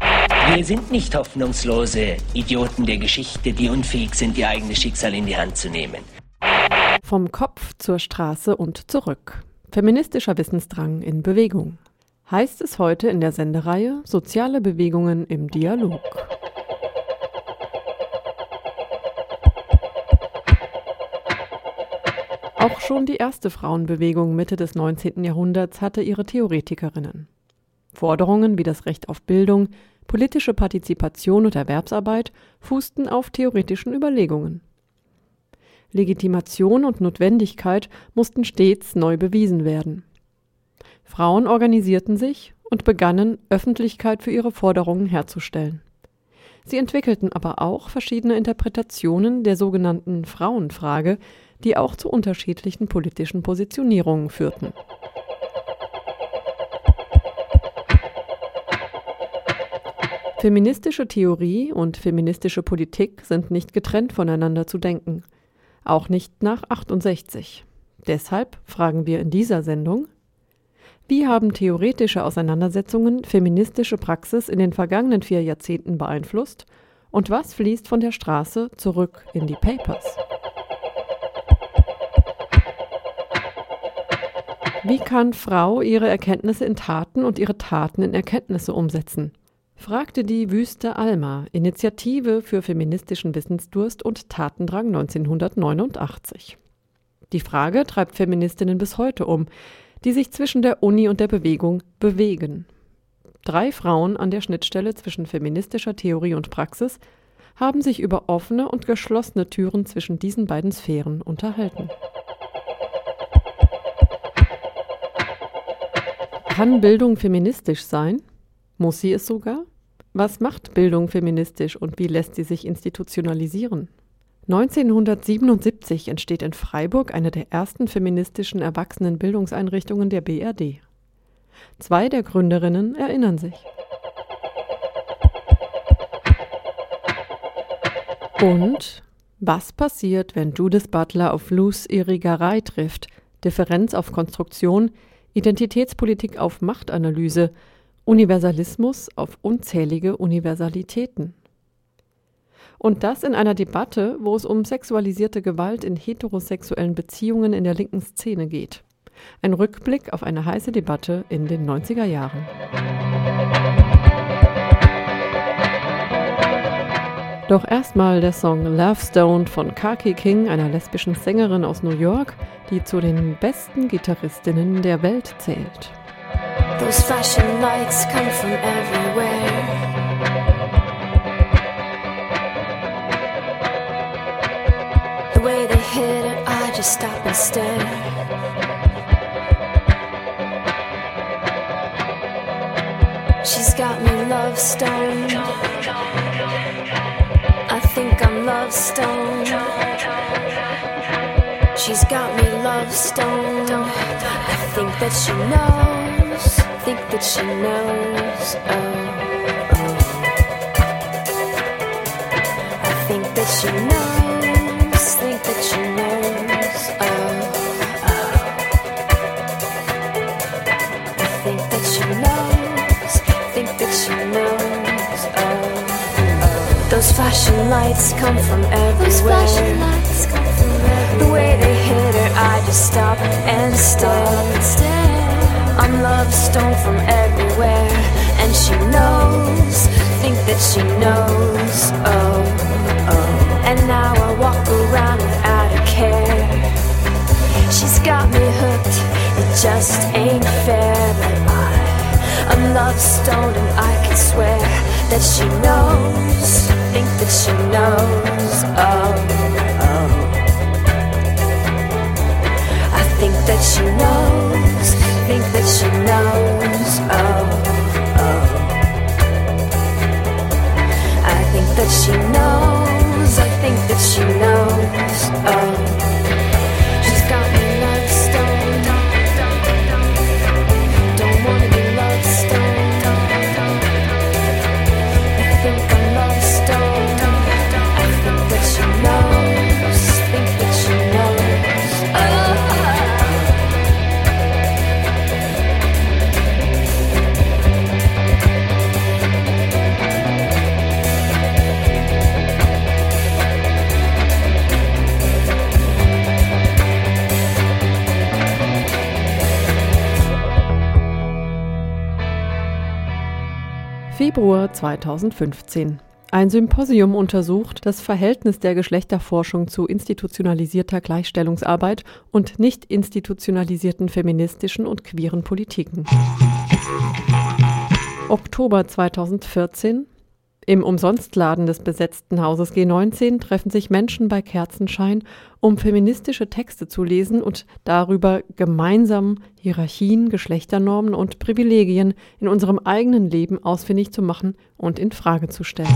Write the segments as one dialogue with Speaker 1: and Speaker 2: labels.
Speaker 1: Wir sind nicht hoffnungslose Idioten der Geschichte, die unfähig sind, ihr eigenes Schicksal in die Hand zu nehmen.
Speaker 2: Vom Kopf zur Straße und zurück. Feministischer Wissensdrang in Bewegung. Heißt es heute in der Sendereihe Soziale Bewegungen im Dialog. Auch schon die erste Frauenbewegung Mitte des 19. Jahrhunderts hatte ihre Theoretikerinnen. Forderungen wie das Recht auf Bildung, politische Partizipation und Erwerbsarbeit fußten auf theoretischen Überlegungen. Legitimation und Notwendigkeit mussten stets neu bewiesen werden. Frauen organisierten sich und begannen, Öffentlichkeit für ihre Forderungen herzustellen. Sie entwickelten aber auch verschiedene Interpretationen der sogenannten Frauenfrage, die auch zu unterschiedlichen politischen Positionierungen führten. Feministische Theorie und feministische Politik sind nicht getrennt voneinander zu denken, auch nicht nach 68. Deshalb fragen wir in dieser Sendung, wie haben theoretische Auseinandersetzungen feministische Praxis in den vergangenen vier Jahrzehnten beeinflusst und was fließt von der Straße zurück in die Papers? Wie kann Frau ihre Erkenntnisse in Taten und ihre Taten in Erkenntnisse umsetzen? Fragte die Wüste Alma, Initiative für feministischen Wissensdurst und Tatendrang 1989. Die Frage treibt Feministinnen bis heute um, die sich zwischen der Uni und der Bewegung bewegen. Drei Frauen an der Schnittstelle zwischen feministischer Theorie und Praxis haben sich über offene und geschlossene Türen zwischen diesen beiden Sphären unterhalten. Kann Bildung feministisch sein? Muss sie es sogar? Was macht Bildung feministisch und wie lässt sie sich institutionalisieren? 1977 entsteht in Freiburg eine der ersten feministischen Erwachsenenbildungseinrichtungen der BRD. Zwei der Gründerinnen erinnern sich. Und was passiert, wenn Judith Butler auf Luz Irrigarei trifft, Differenz auf Konstruktion, Identitätspolitik auf Machtanalyse, Universalismus auf unzählige Universalitäten. Und das in einer Debatte, wo es um sexualisierte Gewalt in heterosexuellen Beziehungen in der linken Szene geht. Ein Rückblick auf eine heiße Debatte in den 90er Jahren. Doch erstmal der Song Love Stone von Kaki King, einer lesbischen Sängerin aus New York, die zu den besten Gitarristinnen der Welt zählt.
Speaker 3: Those flashing lights come from everywhere. The way they hit it, I just stop and stare. She's got me love stoned. I think I'm love stoned. She's got me love stoned. I think that she knows. Think that she knows. Oh, oh. I think that she knows. Think that she knows. Oh, oh. I think that she knows. Think that she knows. Oh, oh. Those flashing lights come from everywhere. The way they hit her, I just stop and stare. I'm love stone from everywhere, and she knows. Think that she knows. Oh, oh. And now I walk around without a care. She's got me hooked. It just ain't fair that I, I'm love stoned, and I can swear that she knows. Think that she knows. Oh, oh. I think that she knows think that she knows. Oh, oh. I think that she knows. I think that she knows. Oh.
Speaker 2: Februar 2015. Ein Symposium untersucht das Verhältnis der Geschlechterforschung zu institutionalisierter Gleichstellungsarbeit und nicht institutionalisierten feministischen und queeren Politiken. Oktober 2014 im Umsonstladen des besetzten Hauses G19 treffen sich Menschen bei Kerzenschein, um feministische Texte zu lesen und darüber gemeinsam Hierarchien, Geschlechternormen und Privilegien in unserem eigenen Leben ausfindig zu machen und in Frage zu stellen.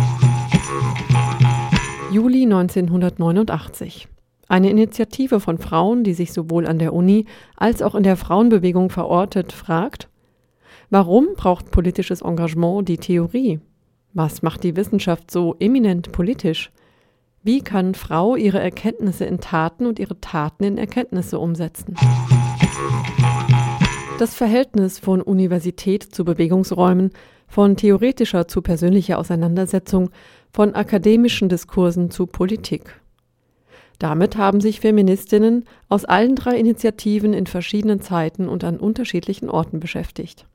Speaker 2: Juli 1989. Eine Initiative von Frauen, die sich sowohl an der Uni als auch in der Frauenbewegung verortet, fragt, warum braucht politisches Engagement die Theorie? Was macht die Wissenschaft so eminent politisch? Wie kann Frau ihre Erkenntnisse in Taten und ihre Taten in Erkenntnisse umsetzen? Das Verhältnis von Universität zu Bewegungsräumen, von theoretischer zu persönlicher Auseinandersetzung, von akademischen Diskursen zu Politik. Damit haben sich Feministinnen aus allen drei Initiativen in verschiedenen Zeiten und an unterschiedlichen Orten beschäftigt.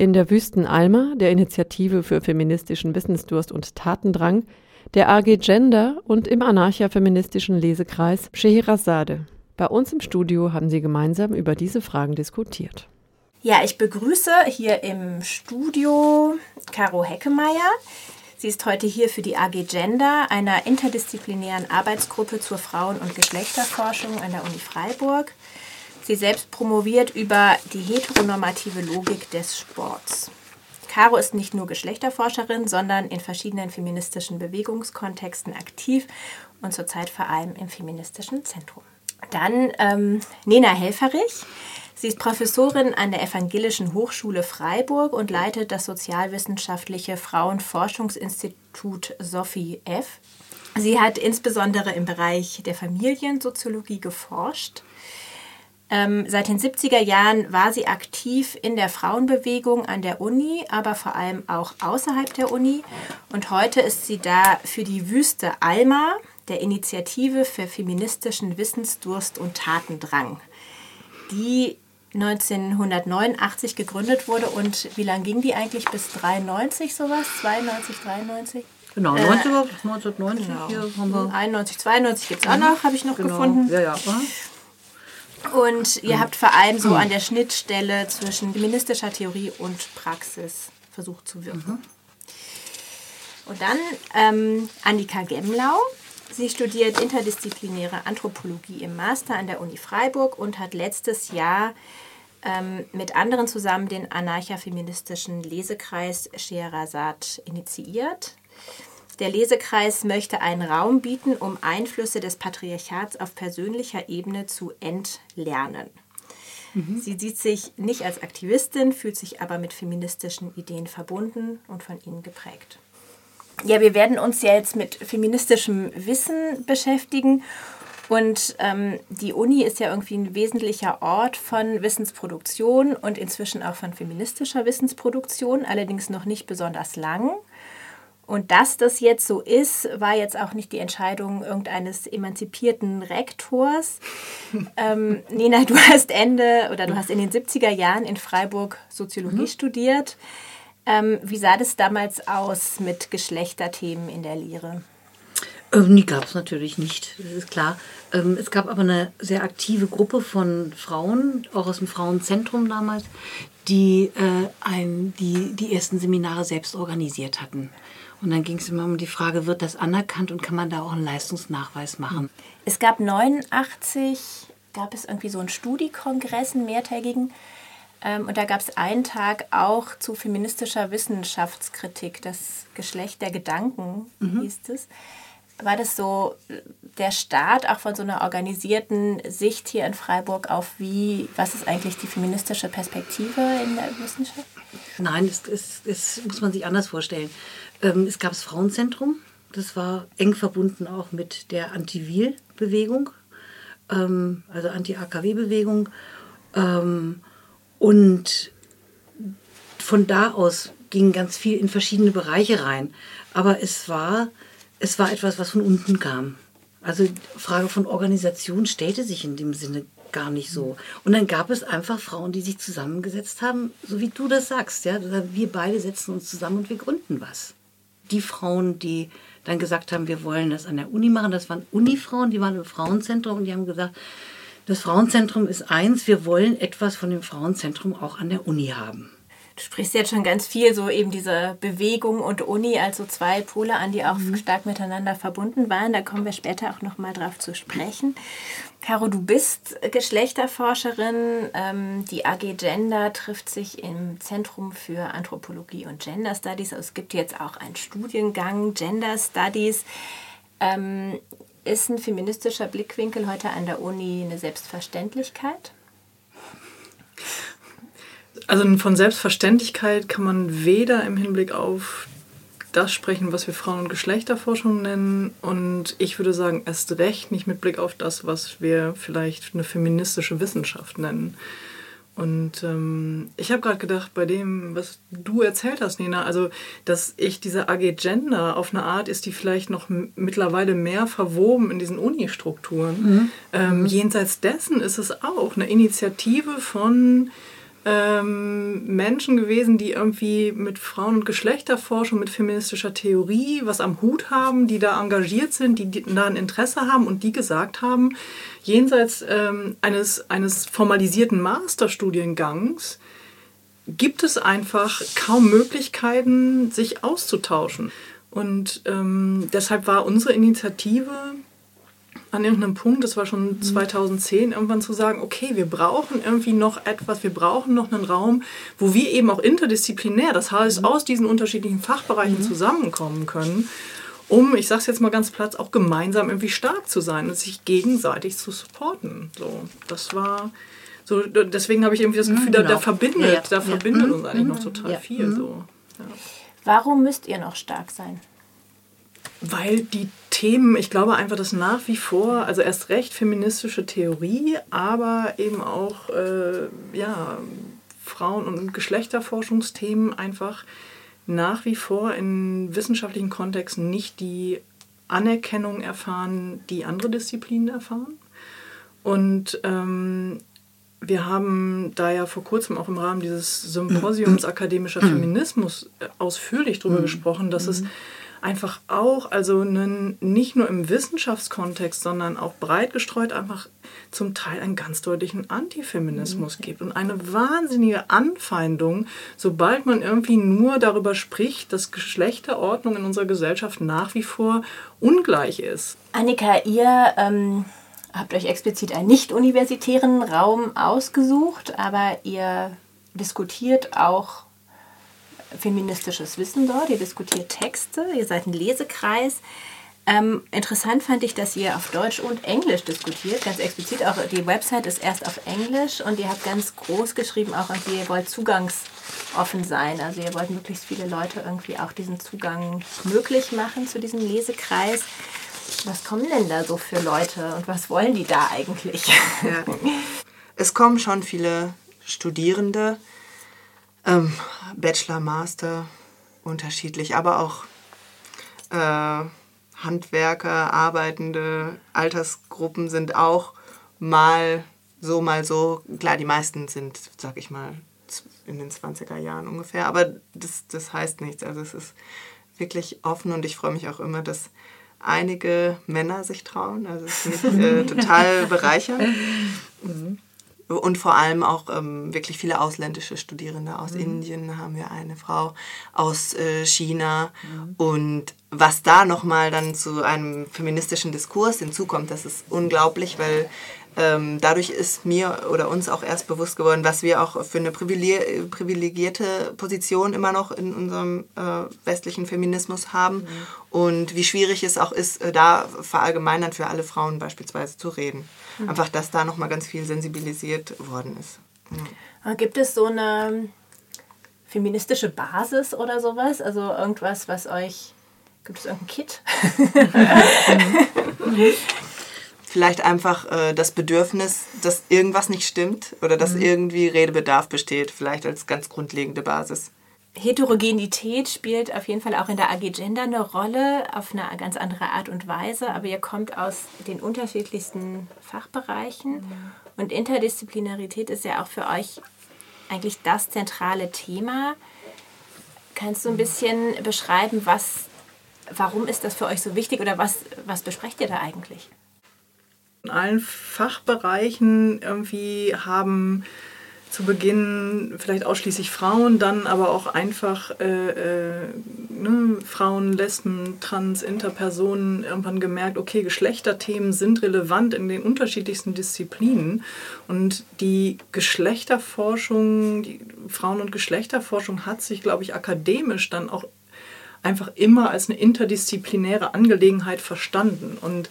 Speaker 2: In der Wüsten Alma, der Initiative für feministischen Wissensdurst und Tatendrang, der AG Gender und im anarcha-feministischen Lesekreis Scheherazade. Bei uns im Studio haben sie gemeinsam über diese Fragen diskutiert.
Speaker 4: Ja, ich begrüße hier im Studio Caro Heckemeyer. Sie ist heute hier für die AG Gender, einer interdisziplinären Arbeitsgruppe zur Frauen- und Geschlechterforschung an der Uni Freiburg. Sie selbst promoviert über die heteronormative Logik des Sports. Caro ist nicht nur Geschlechterforscherin, sondern in verschiedenen feministischen Bewegungskontexten aktiv und zurzeit vor allem im feministischen Zentrum. Dann ähm, Nena Helferich. Sie ist Professorin an der Evangelischen Hochschule Freiburg und leitet das sozialwissenschaftliche Frauenforschungsinstitut Sophie F. Sie hat insbesondere im Bereich der Familiensoziologie geforscht ähm, seit den 70er Jahren war sie aktiv in der Frauenbewegung an der Uni, aber vor allem auch außerhalb der Uni. Und heute ist sie da für die Wüste Alma, der Initiative für feministischen Wissensdurst und Tatendrang, die 1989 gegründet wurde. Und wie lange ging die eigentlich? Bis 93 sowas? 92, 93?
Speaker 5: Genau, 19, äh, 1990 genau. hier haben wir.
Speaker 4: 91, 92 gibt es auch noch, habe ich noch genau. gefunden.
Speaker 5: Ja, ja.
Speaker 4: Und ihr habt vor allem so an der Schnittstelle zwischen feministischer Theorie und Praxis versucht zu wirken. Mhm. Und dann ähm, Annika Gemlau. Sie studiert interdisziplinäre Anthropologie im Master an der Uni Freiburg und hat letztes Jahr ähm, mit anderen zusammen den anarcha-feministischen Lesekreis Scheherazad initiiert. Der Lesekreis möchte einen Raum bieten, um Einflüsse des Patriarchats auf persönlicher Ebene zu entlernen. Mhm. Sie sieht sich nicht als Aktivistin, fühlt sich aber mit feministischen Ideen verbunden und von ihnen geprägt. Ja, wir werden uns ja jetzt mit feministischem Wissen beschäftigen. Und ähm, die Uni ist ja irgendwie ein wesentlicher Ort von Wissensproduktion und inzwischen auch von feministischer Wissensproduktion, allerdings noch nicht besonders lang. Und dass das jetzt so ist, war jetzt auch nicht die Entscheidung irgendeines emanzipierten Rektors. ähm, Nina, du hast Ende oder du hast in den 70er Jahren in Freiburg Soziologie mhm. studiert. Ähm, wie sah das damals aus mit Geschlechterthemen in der Lehre?
Speaker 5: Ähm, die gab es natürlich nicht, das ist klar. Ähm, es gab aber eine sehr aktive Gruppe von Frauen, auch aus dem Frauenzentrum damals, die, äh, ein, die die ersten Seminare selbst organisiert hatten. Und dann ging es immer um die Frage, wird das anerkannt und kann man da auch einen Leistungsnachweis machen?
Speaker 4: Es gab 89, gab es irgendwie so einen Studiekongress, einen mehrtägigen. Ähm, und da gab es einen Tag auch zu feministischer Wissenschaftskritik, das Geschlecht der Gedanken mhm. hieß es. War das so der Start auch von so einer organisierten Sicht hier in Freiburg auf wie, was ist eigentlich die feministische Perspektive in der Wissenschaft?
Speaker 5: Nein, das, das, das muss man sich anders vorstellen. Ähm, es gab das Frauenzentrum, das war eng verbunden auch mit der Anti-Wil-Bewegung, ähm, also Anti-AKW-Bewegung. Ähm, und von da aus ging ganz viel in verschiedene Bereiche rein. Aber es war, es war etwas, was von unten kam. Also Frage von Organisation stellte sich in dem Sinne gar nicht so. Und dann gab es einfach Frauen, die sich zusammengesetzt haben, so wie du das sagst. Ja? Wir beide setzen uns zusammen und wir gründen was. Die Frauen, die dann gesagt haben, wir wollen das an der Uni machen, das waren Unifrauen, die waren im Frauenzentrum und die haben gesagt, das Frauenzentrum ist eins, wir wollen etwas von dem Frauenzentrum auch an der Uni haben.
Speaker 4: Du sprichst jetzt schon ganz viel so eben diese Bewegung und Uni, also zwei Pole an, die auch mhm. stark miteinander verbunden waren. Da kommen wir später auch noch mal drauf zu sprechen. Caro, du bist Geschlechterforscherin. Ähm, die AG Gender trifft sich im Zentrum für Anthropologie und Gender Studies. Es gibt jetzt auch einen Studiengang Gender Studies. Ähm, ist ein feministischer Blickwinkel heute an der Uni eine Selbstverständlichkeit?
Speaker 6: Also von Selbstverständlichkeit kann man weder im Hinblick auf das sprechen, was wir Frauen- und Geschlechterforschung nennen. Und ich würde sagen, erst recht nicht mit Blick auf das, was wir vielleicht eine feministische Wissenschaft nennen. Und ähm, ich habe gerade gedacht, bei dem, was du erzählt hast, Nina, also, dass ich diese AG Gender auf eine Art ist, die vielleicht noch mittlerweile mehr verwoben in diesen Uni-Strukturen. Mhm. Ähm, mhm. Jenseits dessen ist es auch eine Initiative von ähm, Menschen gewesen, die irgendwie mit Frauen- und Geschlechterforschung, mit feministischer Theorie was am Hut haben, die da engagiert sind, die, da ein Interesse haben und die gesagt haben, jenseits ähm, eines, eines formalisierten Masterstudiengangs gibt es einfach kaum Möglichkeiten, sich auszutauschen. Und ähm, deshalb war unsere Initiative an irgendeinem Punkt, das war schon 2010, mhm. irgendwann zu sagen, okay, wir brauchen irgendwie noch etwas, wir brauchen noch einen Raum, wo wir eben auch interdisziplinär, das heißt mhm. aus diesen unterschiedlichen Fachbereichen mhm. zusammenkommen können, um, ich sage es jetzt mal ganz platt, auch gemeinsam irgendwie stark zu sein und sich gegenseitig zu supporten. So, das war so, deswegen habe ich irgendwie das Gefühl, mhm, genau. da, da, verbindet, ja, ja. da verbindet ja. uns eigentlich noch total viel. So.
Speaker 4: Warum müsst ihr noch stark sein?
Speaker 6: Weil die Themen, ich glaube einfach, dass nach wie vor, also erst recht feministische Theorie, aber eben auch äh, ja, Frauen- und Geschlechterforschungsthemen einfach nach wie vor in wissenschaftlichen Kontexten nicht die Anerkennung erfahren, die andere Disziplinen erfahren. Und ähm, wir haben da ja vor kurzem auch im Rahmen dieses Symposiums akademischer Feminismus ausführlich darüber mhm. gesprochen, dass es mhm einfach auch, also einen, nicht nur im Wissenschaftskontext, sondern auch breit gestreut einfach zum Teil einen ganz deutlichen Antifeminismus mhm. gibt und eine wahnsinnige Anfeindung, sobald man irgendwie nur darüber spricht, dass Geschlechterordnung in unserer Gesellschaft nach wie vor ungleich ist.
Speaker 4: Annika, ihr ähm, habt euch explizit einen nicht-universitären Raum ausgesucht, aber ihr diskutiert auch feministisches Wissen dort, ihr diskutiert Texte, ihr seid ein Lesekreis. Ähm, interessant fand ich, dass ihr auf Deutsch und Englisch diskutiert, ganz explizit. Auch die Website ist erst auf Englisch und ihr habt ganz groß geschrieben, auch irgendwie, ihr wollt zugangsoffen sein. Also ihr wollt möglichst viele Leute irgendwie auch diesen Zugang möglich machen zu diesem Lesekreis. Was kommen denn da so für Leute und was wollen die da eigentlich? Ja.
Speaker 7: Es kommen schon viele Studierende, ähm, Bachelor, Master, unterschiedlich, aber auch äh, Handwerker, Arbeitende, Altersgruppen sind auch mal so, mal so. Klar, die meisten sind, sag ich mal, in den 20er Jahren ungefähr, aber das, das heißt nichts. Also es ist wirklich offen und ich freue mich auch immer, dass einige Männer sich trauen. Also es ist äh, total bereichernd. Mhm. Und vor allem auch ähm, wirklich viele ausländische Studierende. Aus mhm. Indien haben wir eine Frau, aus äh, China. Mhm. Und was da nochmal dann zu einem feministischen Diskurs hinzukommt, das ist unglaublich, weil dadurch ist mir oder uns auch erst bewusst geworden, was wir auch für eine privilegierte Position immer noch in unserem äh, westlichen Feminismus haben mhm. und wie schwierig es auch ist, äh, da verallgemeinern für alle Frauen beispielsweise zu reden. Mhm. Einfach, dass da nochmal ganz viel sensibilisiert worden ist.
Speaker 4: Ja. Gibt es so eine feministische Basis oder sowas? Also irgendwas, was euch. Gibt es irgendein Kit?
Speaker 7: Vielleicht einfach äh, das Bedürfnis, dass irgendwas nicht stimmt oder dass mhm. irgendwie Redebedarf besteht, vielleicht als ganz grundlegende Basis.
Speaker 4: Heterogenität spielt auf jeden Fall auch in der AG Gender eine Rolle, auf eine ganz andere Art und Weise, aber ihr kommt aus den unterschiedlichsten Fachbereichen. Mhm. Und Interdisziplinarität ist ja auch für euch eigentlich das zentrale Thema. Kannst du ein bisschen beschreiben, was, warum ist das für euch so wichtig oder was, was besprecht ihr da eigentlich?
Speaker 6: In allen Fachbereichen irgendwie haben zu Beginn vielleicht ausschließlich Frauen, dann aber auch einfach äh, äh, ne, Frauen, Lesben, Trans, Interpersonen irgendwann gemerkt, okay, Geschlechterthemen sind relevant in den unterschiedlichsten Disziplinen. Und die Geschlechterforschung, die Frauen- und Geschlechterforschung hat sich, glaube ich, akademisch dann auch einfach immer als eine interdisziplinäre Angelegenheit verstanden. Und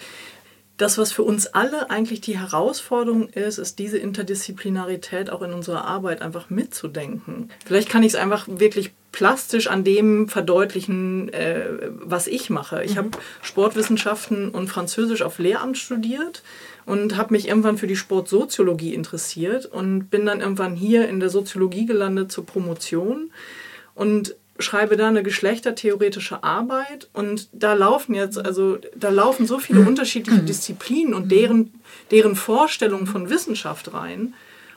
Speaker 6: das, was für uns alle eigentlich die Herausforderung ist, ist diese Interdisziplinarität auch in unserer Arbeit einfach mitzudenken. Vielleicht kann ich es einfach wirklich plastisch an dem verdeutlichen, äh, was ich mache. Ich mhm. habe Sportwissenschaften und Französisch auf Lehramt studiert und habe mich irgendwann für die Sportsoziologie interessiert und bin dann irgendwann hier in der Soziologie gelandet zur Promotion und schreibe da eine geschlechtertheoretische Arbeit und da laufen jetzt, also da laufen so viele unterschiedliche Disziplinen und deren, deren Vorstellungen von Wissenschaft rein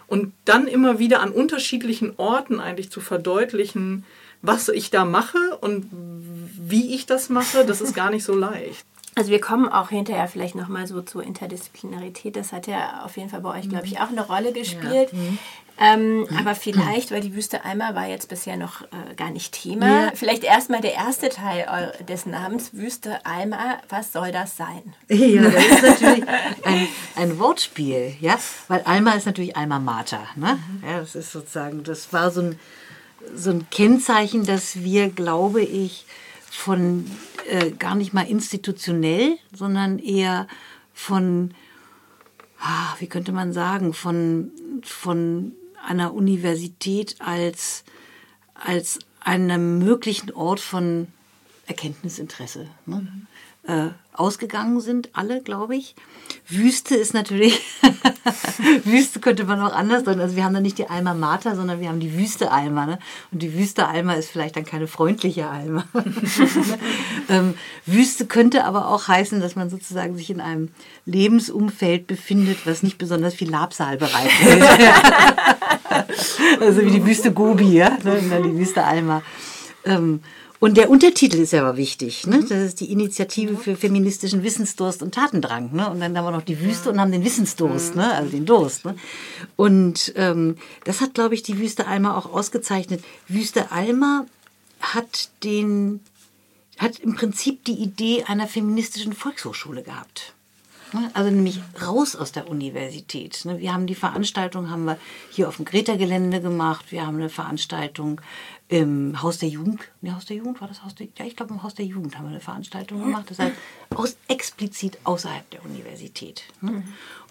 Speaker 6: und dann immer wieder an unterschiedlichen Orten eigentlich zu verdeutlichen, was ich da mache und wie ich das mache, das ist gar nicht so leicht.
Speaker 4: Also wir kommen auch hinterher vielleicht nochmal so zur Interdisziplinarität. Das hat ja auf jeden Fall bei euch, glaube ich, auch eine Rolle gespielt. Ja. Mhm. Ähm, aber vielleicht, weil die Wüste Alma war jetzt bisher noch äh, gar nicht Thema, ja. vielleicht erstmal der erste Teil des Namens Wüste Alma. Was soll das sein?
Speaker 5: Ja, das ist natürlich ein, ein Wortspiel, ja, weil Alma ist natürlich Alma Mater. Ne? Mhm. Ja, das ist sozusagen, das war so ein, so ein Kennzeichen, dass wir, glaube ich, von äh, gar nicht mal institutionell, sondern eher von, ah, wie könnte man sagen, von, von einer Universität als, als einem möglichen Ort von Erkenntnisinteresse. Ne? Mhm äh, ausgegangen sind, alle, glaube ich. Wüste ist natürlich, Wüste könnte man auch anders sein. Also wir haben dann nicht die Alma Mater, sondern wir haben die Wüste Alma. Ne? Und die Wüste Alma ist vielleicht dann keine freundliche Alma. ähm, Wüste könnte aber auch heißen, dass man sozusagen sich in einem Lebensumfeld befindet, was nicht besonders viel Labsal bereitet. also wie die Wüste Gobi, ja? Ne? die Wüste Alma. Ähm, und der Untertitel ist ja aber wichtig. Ne? Das ist die Initiative für feministischen Wissensdurst und Tatendrang. Ne? Und dann haben wir noch die Wüste und haben den Wissensdurst, ne? also den Durst. Ne? Und ähm, das hat, glaube ich, die Wüste Alma auch ausgezeichnet. Wüste Alma hat den hat im Prinzip die Idee einer feministischen Volkshochschule gehabt. Ne? Also nämlich raus aus der Universität. Ne? Wir haben die Veranstaltung haben wir hier auf dem Greta-Gelände gemacht. Wir haben eine Veranstaltung im Haus der Jugend. Ne, Haus der Jugend war das Haus der Ja, ich glaube im Haus der Jugend haben wir eine Veranstaltung gemacht. Das heißt aus, explizit außerhalb der Universität. Ne? Mhm.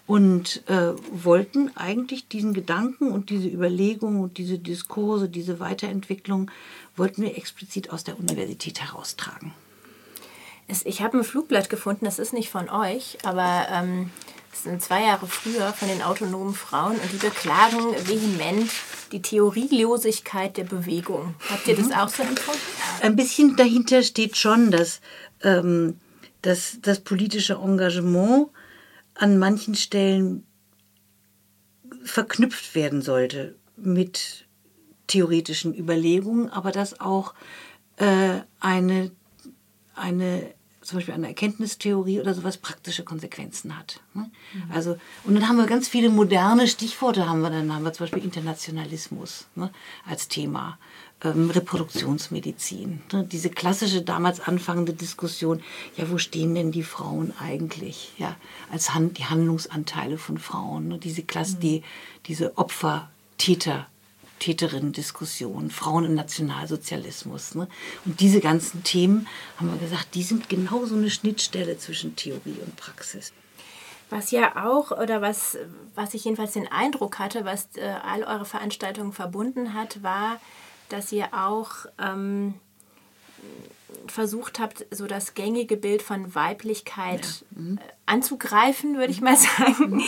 Speaker 5: Und äh, wollten eigentlich diesen Gedanken und diese Überlegungen und diese Diskurse, diese Weiterentwicklung, wollten wir explizit aus der Universität heraustragen.
Speaker 4: Ich habe ein Flugblatt gefunden, das ist nicht von euch, aber ähm, das sind zwei Jahre früher von den autonomen Frauen und die beklagen vehement die Theorielosigkeit der Bewegung. Habt ihr das mhm. auch so empfunden?
Speaker 5: Ein bisschen dahinter steht schon, dass, ähm, dass das politische Engagement an manchen Stellen verknüpft werden sollte mit theoretischen Überlegungen, aber dass auch äh, eine, eine zum Beispiel eine Erkenntnistheorie oder sowas praktische Konsequenzen hat. Ne? Also, und dann haben wir ganz viele moderne Stichworte, haben wir dann haben wir zum Beispiel Internationalismus ne, als Thema, ähm, Reproduktionsmedizin, ne, diese klassische damals anfangende Diskussion, ja, wo stehen denn die Frauen eigentlich, ja, als Hand, die Handlungsanteile von Frauen, ne, diese Klasse, mhm. die, diese Opfer, Täter, Täterinnen-Diskussion, Frauen im Nationalsozialismus. Ne? Und diese ganzen Themen, haben wir gesagt, die sind genau so eine Schnittstelle zwischen Theorie und Praxis.
Speaker 4: Was ja auch, oder was, was ich jedenfalls den Eindruck hatte, was äh, all eure Veranstaltungen verbunden hat, war, dass ihr auch ähm, versucht habt, so das gängige Bild von Weiblichkeit ja. mhm. anzugreifen, würde ich mal sagen. Mhm.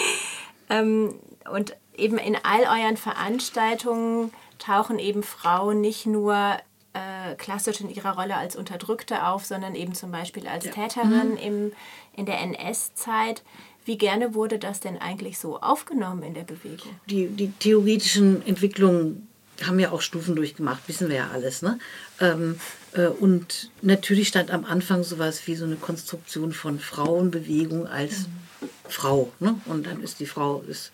Speaker 4: ähm, und eben in all euren Veranstaltungen tauchen eben Frauen nicht nur äh, klassisch in ihrer Rolle als Unterdrückte auf, sondern eben zum Beispiel als ja. Täterin mhm. im, in der NS-Zeit. Wie gerne wurde das denn eigentlich so aufgenommen in der Bewegung?
Speaker 5: Die, die theoretischen Entwicklungen haben ja auch Stufen durchgemacht, wissen wir ja alles. Ne? Ähm, äh, und natürlich stand am Anfang sowas wie so eine Konstruktion von Frauenbewegung als mhm. Frau. Ne? Und dann ist die Frau, ist,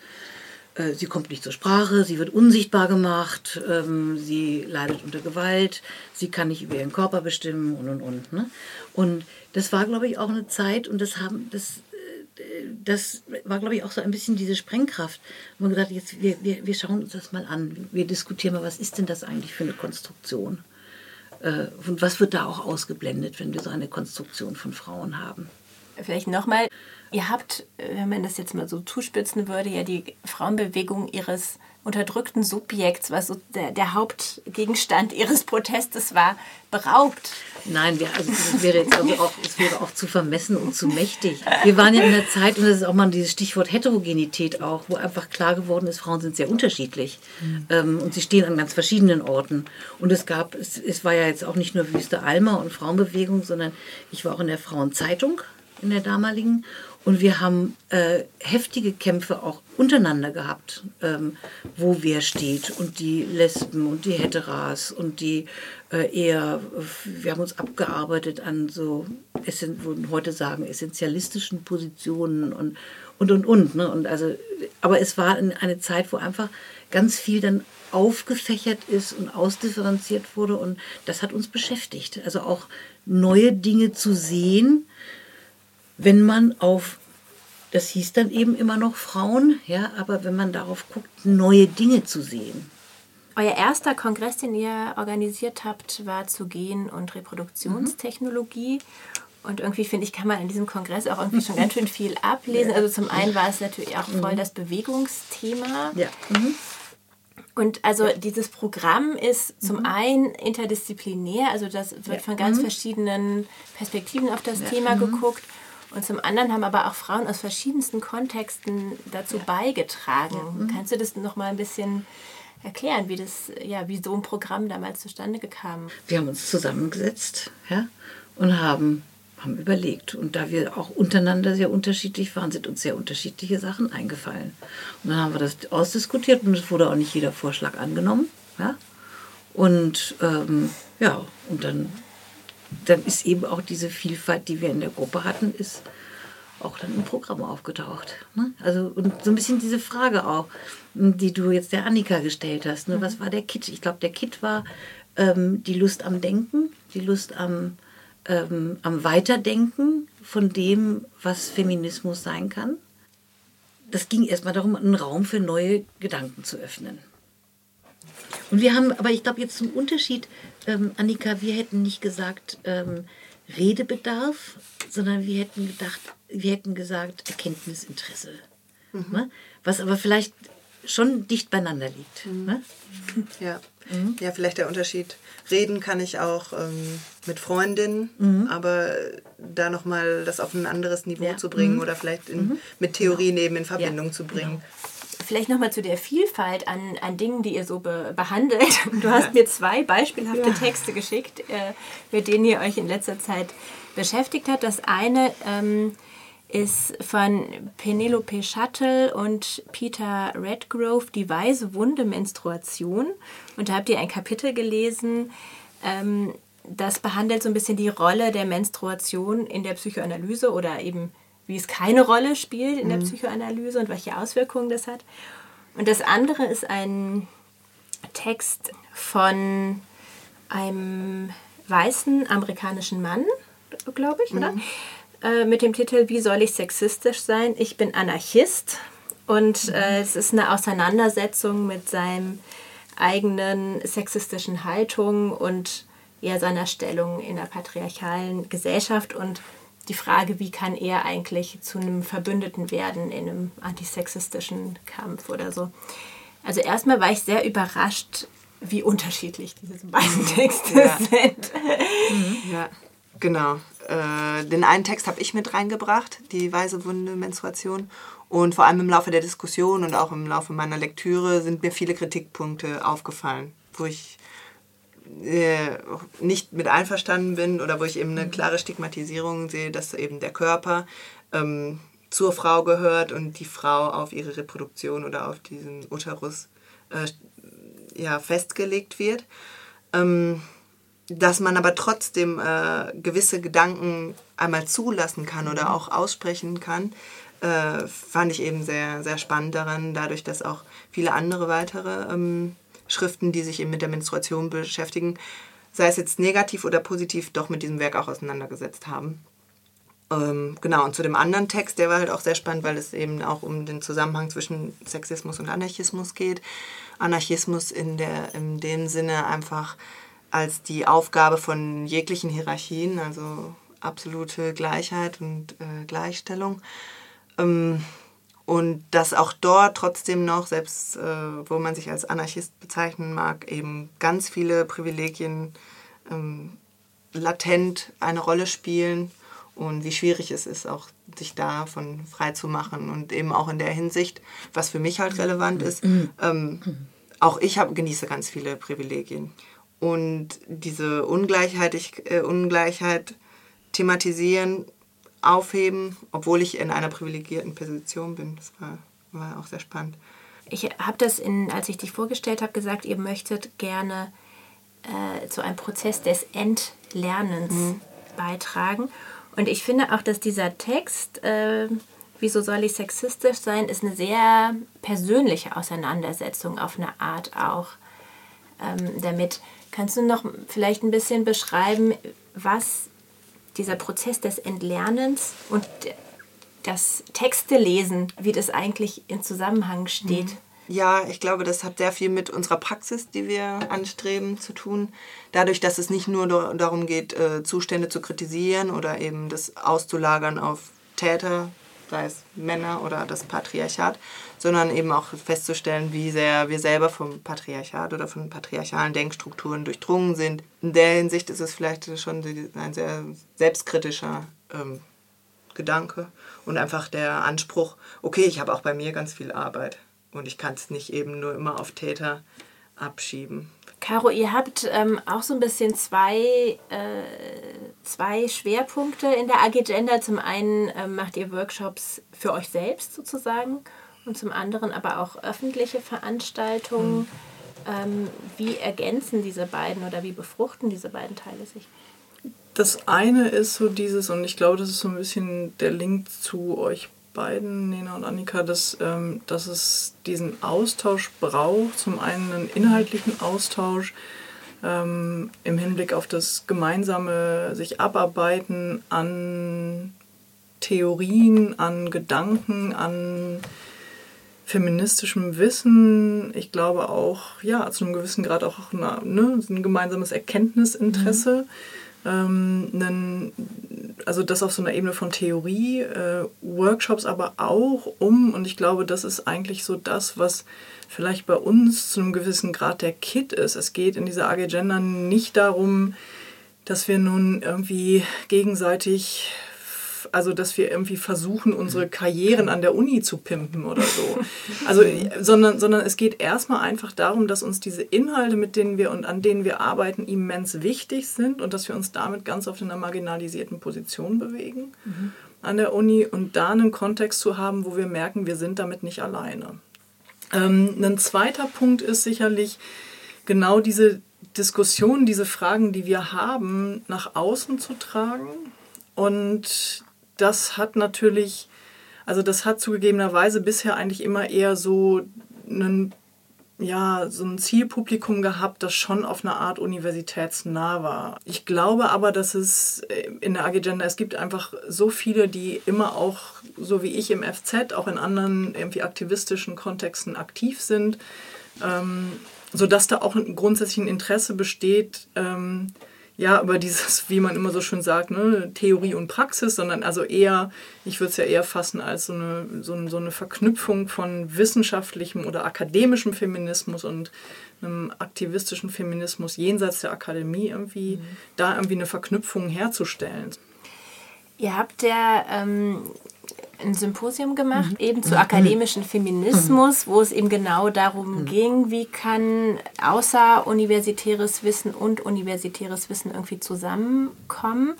Speaker 5: äh, sie kommt nicht zur Sprache, sie wird unsichtbar gemacht, ähm, sie leidet unter Gewalt, sie kann nicht über ihren Körper bestimmen und und und. Ne? Und das war, glaube ich, auch eine Zeit, und das haben, das das war, glaube ich, auch so ein bisschen diese Sprengkraft. Und man gesagt, jetzt, wir, wir, wir schauen uns das mal an. Wir diskutieren mal, was ist denn das eigentlich für eine Konstruktion? Äh, und was wird da auch ausgeblendet, wenn wir so eine Konstruktion von Frauen haben?
Speaker 4: Vielleicht nochmal, ihr habt, wenn man das jetzt mal so zuspitzen würde, ja die Frauenbewegung ihres unterdrückten Subjekts, was so der, der Hauptgegenstand ihres Protestes war, beraubt.
Speaker 5: Nein, wir, also das wäre jetzt also auch, es wäre auch zu vermessen und zu mächtig. Wir waren ja in der Zeit, und das ist auch mal dieses Stichwort Heterogenität auch, wo einfach klar geworden ist, Frauen sind sehr unterschiedlich. Mhm. Ähm, und sie stehen an ganz verschiedenen Orten. Und es gab, es, es war ja jetzt auch nicht nur Wüste Alma und Frauenbewegung, sondern ich war auch in der Frauenzeitung in der damaligen. Und wir haben äh, heftige Kämpfe auch untereinander gehabt, ähm, wo wer steht. Und die Lesben und die Heteras und die äh, eher, wir haben uns abgearbeitet an so, würden heute sagen, essentialistischen Positionen und und und und. Ne? und also, aber es war eine Zeit, wo einfach ganz viel dann aufgefächert ist und ausdifferenziert wurde und das hat uns beschäftigt. Also auch neue Dinge zu sehen, wenn man auf, das hieß dann eben immer noch Frauen, ja, aber wenn man darauf guckt, neue Dinge zu sehen.
Speaker 4: Euer erster Kongress, den ihr organisiert habt, war zu Gen- und Reproduktionstechnologie. Mhm. Und irgendwie finde ich, kann man in diesem Kongress auch irgendwie schon ganz schön viel ablesen. Also zum einen war es natürlich auch voll mhm. das Bewegungsthema. Ja. Mhm. Und also dieses Programm ist zum mhm. einen interdisziplinär, also das wird ja. von ganz mhm. verschiedenen Perspektiven auf das ja. Thema mhm. geguckt. Und zum anderen haben aber auch Frauen aus verschiedensten Kontexten dazu ja. beigetragen. Mhm. Kannst du das noch mal ein bisschen erklären, wie das, ja, wie so ein Programm damals zustande kam?
Speaker 5: Wir haben uns zusammengesetzt, ja, und haben haben überlegt. Und da wir auch untereinander sehr unterschiedlich waren, sind uns sehr unterschiedliche Sachen eingefallen. Und dann haben wir das ausdiskutiert und es wurde auch nicht jeder Vorschlag angenommen. Ja? Und ähm, ja, und dann dann ist eben auch diese Vielfalt, die wir in der Gruppe hatten, ist auch dann im Programm aufgetaucht. Ne? Also und so ein bisschen diese Frage auch, die du jetzt der Annika gestellt hast. Ne? Was war der Kit? Ich glaube, der Kit war ähm, die Lust am Denken, die Lust am, ähm, am Weiterdenken von dem, was Feminismus sein kann. Das ging erstmal darum, einen Raum für neue Gedanken zu öffnen. Und wir haben, aber ich glaube jetzt zum Unterschied, ähm, Annika, wir hätten nicht gesagt ähm, Redebedarf, sondern wir hätten gedacht, wir hätten gesagt Erkenntnisinteresse. Mhm. Ne? Was aber vielleicht schon dicht beieinander liegt. Mhm. Ne?
Speaker 7: Ja. Mhm. ja, vielleicht der Unterschied. Reden kann ich auch ähm, mit Freundinnen, mhm. aber da nochmal das auf ein anderes Niveau ja. zu bringen mhm. oder vielleicht in, mhm. mit Theorien genau. eben in Verbindung ja. zu bringen. Genau
Speaker 4: vielleicht nochmal zu der Vielfalt an, an Dingen, die ihr so be behandelt. Du hast mir zwei beispielhafte ja. Texte geschickt, äh, mit denen ihr euch in letzter Zeit beschäftigt habt. Das eine ähm, ist von Penelope Shuttle und Peter Redgrove, Die weise Wunde Menstruation. Und da habt ihr ein Kapitel gelesen, ähm, das behandelt so ein bisschen die Rolle der Menstruation in der Psychoanalyse oder eben wie es keine Rolle spielt in der mhm. Psychoanalyse und welche Auswirkungen das hat. Und das andere ist ein Text von einem weißen amerikanischen Mann, glaube ich, oder? Mhm. Äh, mit dem Titel Wie soll ich sexistisch sein? Ich bin Anarchist. Und mhm. äh, es ist eine Auseinandersetzung mit seinem eigenen sexistischen Haltung und ja, seiner Stellung in der patriarchalen Gesellschaft und die Frage, wie kann er eigentlich zu einem Verbündeten werden in einem antisexistischen Kampf oder so. Also erstmal war ich sehr überrascht, wie unterschiedlich diese beiden Texte ja. sind.
Speaker 7: Mhm. Ja, genau. Äh, den einen Text habe ich mit reingebracht, die Weise Wunde Menstruation. Und vor allem im Laufe der Diskussion und auch im Laufe meiner Lektüre sind mir viele Kritikpunkte aufgefallen, wo ich äh, nicht mit einverstanden bin oder wo ich eben eine mhm. klare Stigmatisierung sehe, dass eben der Körper ähm, zur Frau gehört und die Frau auf ihre Reproduktion oder auf diesen Uterus äh, ja, festgelegt wird. Ähm, dass man aber trotzdem äh, gewisse Gedanken einmal zulassen kann oder auch aussprechen kann, äh, fand ich eben sehr, sehr spannend daran, dadurch, dass auch viele andere weitere ähm, Schriften, die sich eben mit der Menstruation beschäftigen, sei es jetzt negativ oder positiv, doch mit diesem Werk auch auseinandergesetzt haben. Ähm, genau, und zu dem anderen Text, der war halt auch sehr spannend, weil es eben auch um den Zusammenhang zwischen Sexismus und Anarchismus geht. Anarchismus in, der, in dem Sinne einfach als die Aufgabe von jeglichen Hierarchien, also absolute Gleichheit und äh, Gleichstellung. Ähm, und dass auch dort trotzdem noch, selbst äh, wo man sich als Anarchist bezeichnen mag, eben ganz viele Privilegien ähm, latent eine Rolle spielen und wie schwierig es ist, auch sich davon frei zu machen. Und eben auch in der Hinsicht, was für mich halt relevant ist, mhm. ähm, auch ich hab, genieße ganz viele Privilegien und diese Ungleichheit, ich, äh, Ungleichheit thematisieren, aufheben, obwohl ich in einer privilegierten Position bin. Das war, war auch sehr spannend.
Speaker 4: Ich habe das, in, als ich dich vorgestellt habe, gesagt, ihr möchtet gerne äh, zu einem Prozess des Entlernens mhm. beitragen. Und ich finde auch, dass dieser Text, äh, Wieso soll ich sexistisch sein, ist eine sehr persönliche Auseinandersetzung auf eine Art auch ähm, damit. Kannst du noch vielleicht ein bisschen beschreiben, was dieser Prozess des Entlernens und das Textelesen, wie das eigentlich in Zusammenhang steht? Mhm.
Speaker 7: Ja, ich glaube, das hat sehr viel mit unserer Praxis, die wir anstreben, zu tun. Dadurch, dass es nicht nur darum geht, äh, Zustände zu kritisieren oder eben das auszulagern auf Täter, sei es Männer oder das Patriarchat, sondern eben auch festzustellen, wie sehr wir selber vom Patriarchat oder von patriarchalen Denkstrukturen durchdrungen sind. In der Hinsicht ist es vielleicht schon ein sehr selbstkritischer ähm, Gedanke und einfach der Anspruch, okay, ich habe auch bei mir ganz viel Arbeit und ich kann es nicht eben nur immer auf Täter abschieben.
Speaker 4: Caro, ihr habt ähm, auch so ein bisschen zwei, äh, zwei Schwerpunkte in der Agenda. Zum einen ähm, macht ihr Workshops für euch selbst sozusagen und zum anderen aber auch öffentliche Veranstaltungen. Mhm. Ähm, wie ergänzen diese beiden oder wie befruchten diese beiden Teile sich?
Speaker 6: Das eine ist so dieses, und ich glaube, das ist so ein bisschen der Link zu euch beiden, Nena und Annika, dass, ähm, dass es diesen Austausch braucht. Zum einen einen inhaltlichen Austausch ähm, im Hinblick auf das gemeinsame sich abarbeiten an Theorien, an Gedanken, an feministischem Wissen. Ich glaube auch, ja, zu einem gewissen Grad auch eine, ne, ein gemeinsames Erkenntnisinteresse. Mhm ähm, einen, also das auf so einer Ebene von Theorie, äh, Workshops aber auch um, und ich glaube, das ist eigentlich so das, was vielleicht bei uns zu einem gewissen Grad der Kit ist. Es geht in dieser AG Gender nicht darum, dass wir nun irgendwie gegenseitig also dass wir irgendwie versuchen, unsere Karrieren an der Uni zu pimpen oder so. Also, sondern, sondern es geht erstmal einfach darum, dass uns diese Inhalte, mit denen wir und an denen wir arbeiten, immens wichtig sind und dass wir uns damit ganz oft in einer marginalisierten Position bewegen mhm. an der Uni und da einen Kontext zu haben, wo wir merken, wir sind damit nicht alleine. Ähm, ein zweiter Punkt ist sicherlich genau diese Diskussion, diese Fragen, die wir haben, nach außen zu tragen und das hat natürlich, also das hat zugegebenerweise bisher eigentlich immer eher so einen ja, so ein Zielpublikum gehabt, das schon auf eine Art universitätsnah war. Ich glaube aber, dass es äh, in der Agenda, es gibt einfach so viele, die immer auch, so wie ich im FZ, auch in anderen irgendwie aktivistischen Kontexten aktiv sind, ähm, sodass da auch ein grundsätzlich Interesse besteht, ähm, ja, über dieses, wie man immer so schön sagt, ne, Theorie und Praxis, sondern also eher, ich würde es ja eher fassen als so eine, so, so eine Verknüpfung von wissenschaftlichem oder akademischem Feminismus und einem aktivistischen Feminismus jenseits der Akademie irgendwie, mhm. da irgendwie eine Verknüpfung herzustellen.
Speaker 4: Ihr habt ja ähm, ein Symposium gemacht, mhm. eben zu akademischem Feminismus, wo es eben genau darum mhm. ging, wie kann außeruniversitäres Wissen und universitäres Wissen irgendwie zusammenkommen.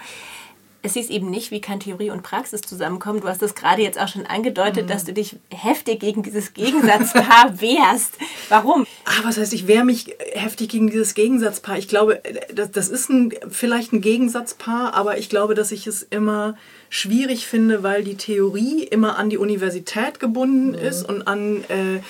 Speaker 4: es ist eben nicht, wie kann Theorie und Praxis zusammenkommen. Du hast das gerade jetzt auch schon angedeutet, mhm. dass du dich heftig gegen dieses Gegensatzpaar wehrst. Warum?
Speaker 6: Ah, was heißt, ich wehre mich heftig gegen dieses Gegensatzpaar? Ich glaube, das, das ist ein, vielleicht ein Gegensatzpaar, aber ich glaube, dass ich es immer schwierig finde, weil die Theorie immer an die Universität gebunden mhm. ist und an äh,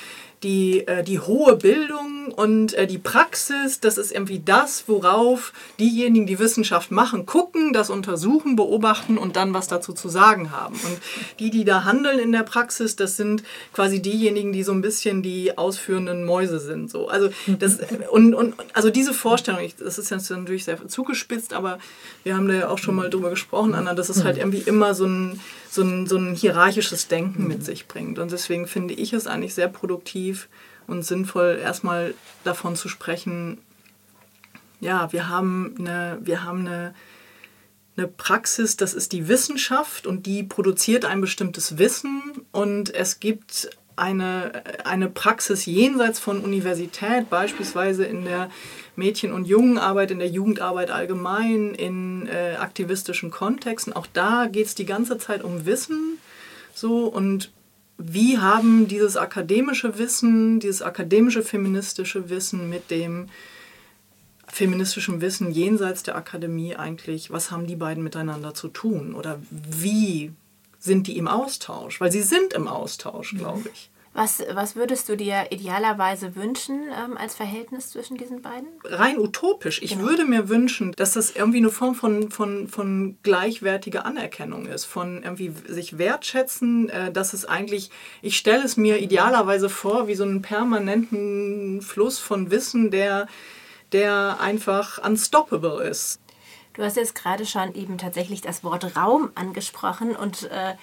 Speaker 6: die, äh, die hohe Bildung und äh, die Praxis, das ist irgendwie das, worauf diejenigen, die Wissenschaft machen, gucken, das untersuchen, beobachten und dann was dazu zu sagen haben. Und die, die da handeln in der Praxis, das sind quasi diejenigen, die so ein bisschen die ausführenden Mäuse sind. So. Also, das, und, und, also diese Vorstellung, ich, das ist jetzt natürlich sehr zugespitzt, aber wir haben da ja auch schon mal drüber gesprochen, Anna, dass es halt irgendwie immer so ein so ein, so ein hierarchisches Denken mit sich bringt. Und deswegen finde ich es eigentlich sehr produktiv und sinnvoll, erstmal davon zu sprechen, ja, wir haben eine, wir haben eine, eine Praxis, das ist die Wissenschaft und die produziert ein bestimmtes Wissen und es gibt eine, eine Praxis jenseits von Universität, beispielsweise in der Mädchen- und Jungenarbeit, in der Jugendarbeit allgemein, in äh, aktivistischen Kontexten. Auch da geht es die ganze Zeit um Wissen. So und wie haben dieses akademische Wissen, dieses akademische feministische Wissen mit dem feministischen Wissen jenseits der Akademie eigentlich, was haben die beiden miteinander zu tun? Oder wie sind die im Austausch? Weil sie sind im Austausch, glaube ich.
Speaker 4: Was, was würdest du dir idealerweise wünschen ähm, als Verhältnis zwischen diesen beiden?
Speaker 6: Rein utopisch. Ich genau. würde mir wünschen, dass das irgendwie eine Form von, von, von gleichwertiger Anerkennung ist, von irgendwie sich wertschätzen, äh, dass es eigentlich, ich stelle es mir idealerweise vor, wie so einen permanenten Fluss von Wissen, der, der einfach unstoppable ist.
Speaker 4: Du hast jetzt gerade schon eben tatsächlich das Wort Raum angesprochen und äh,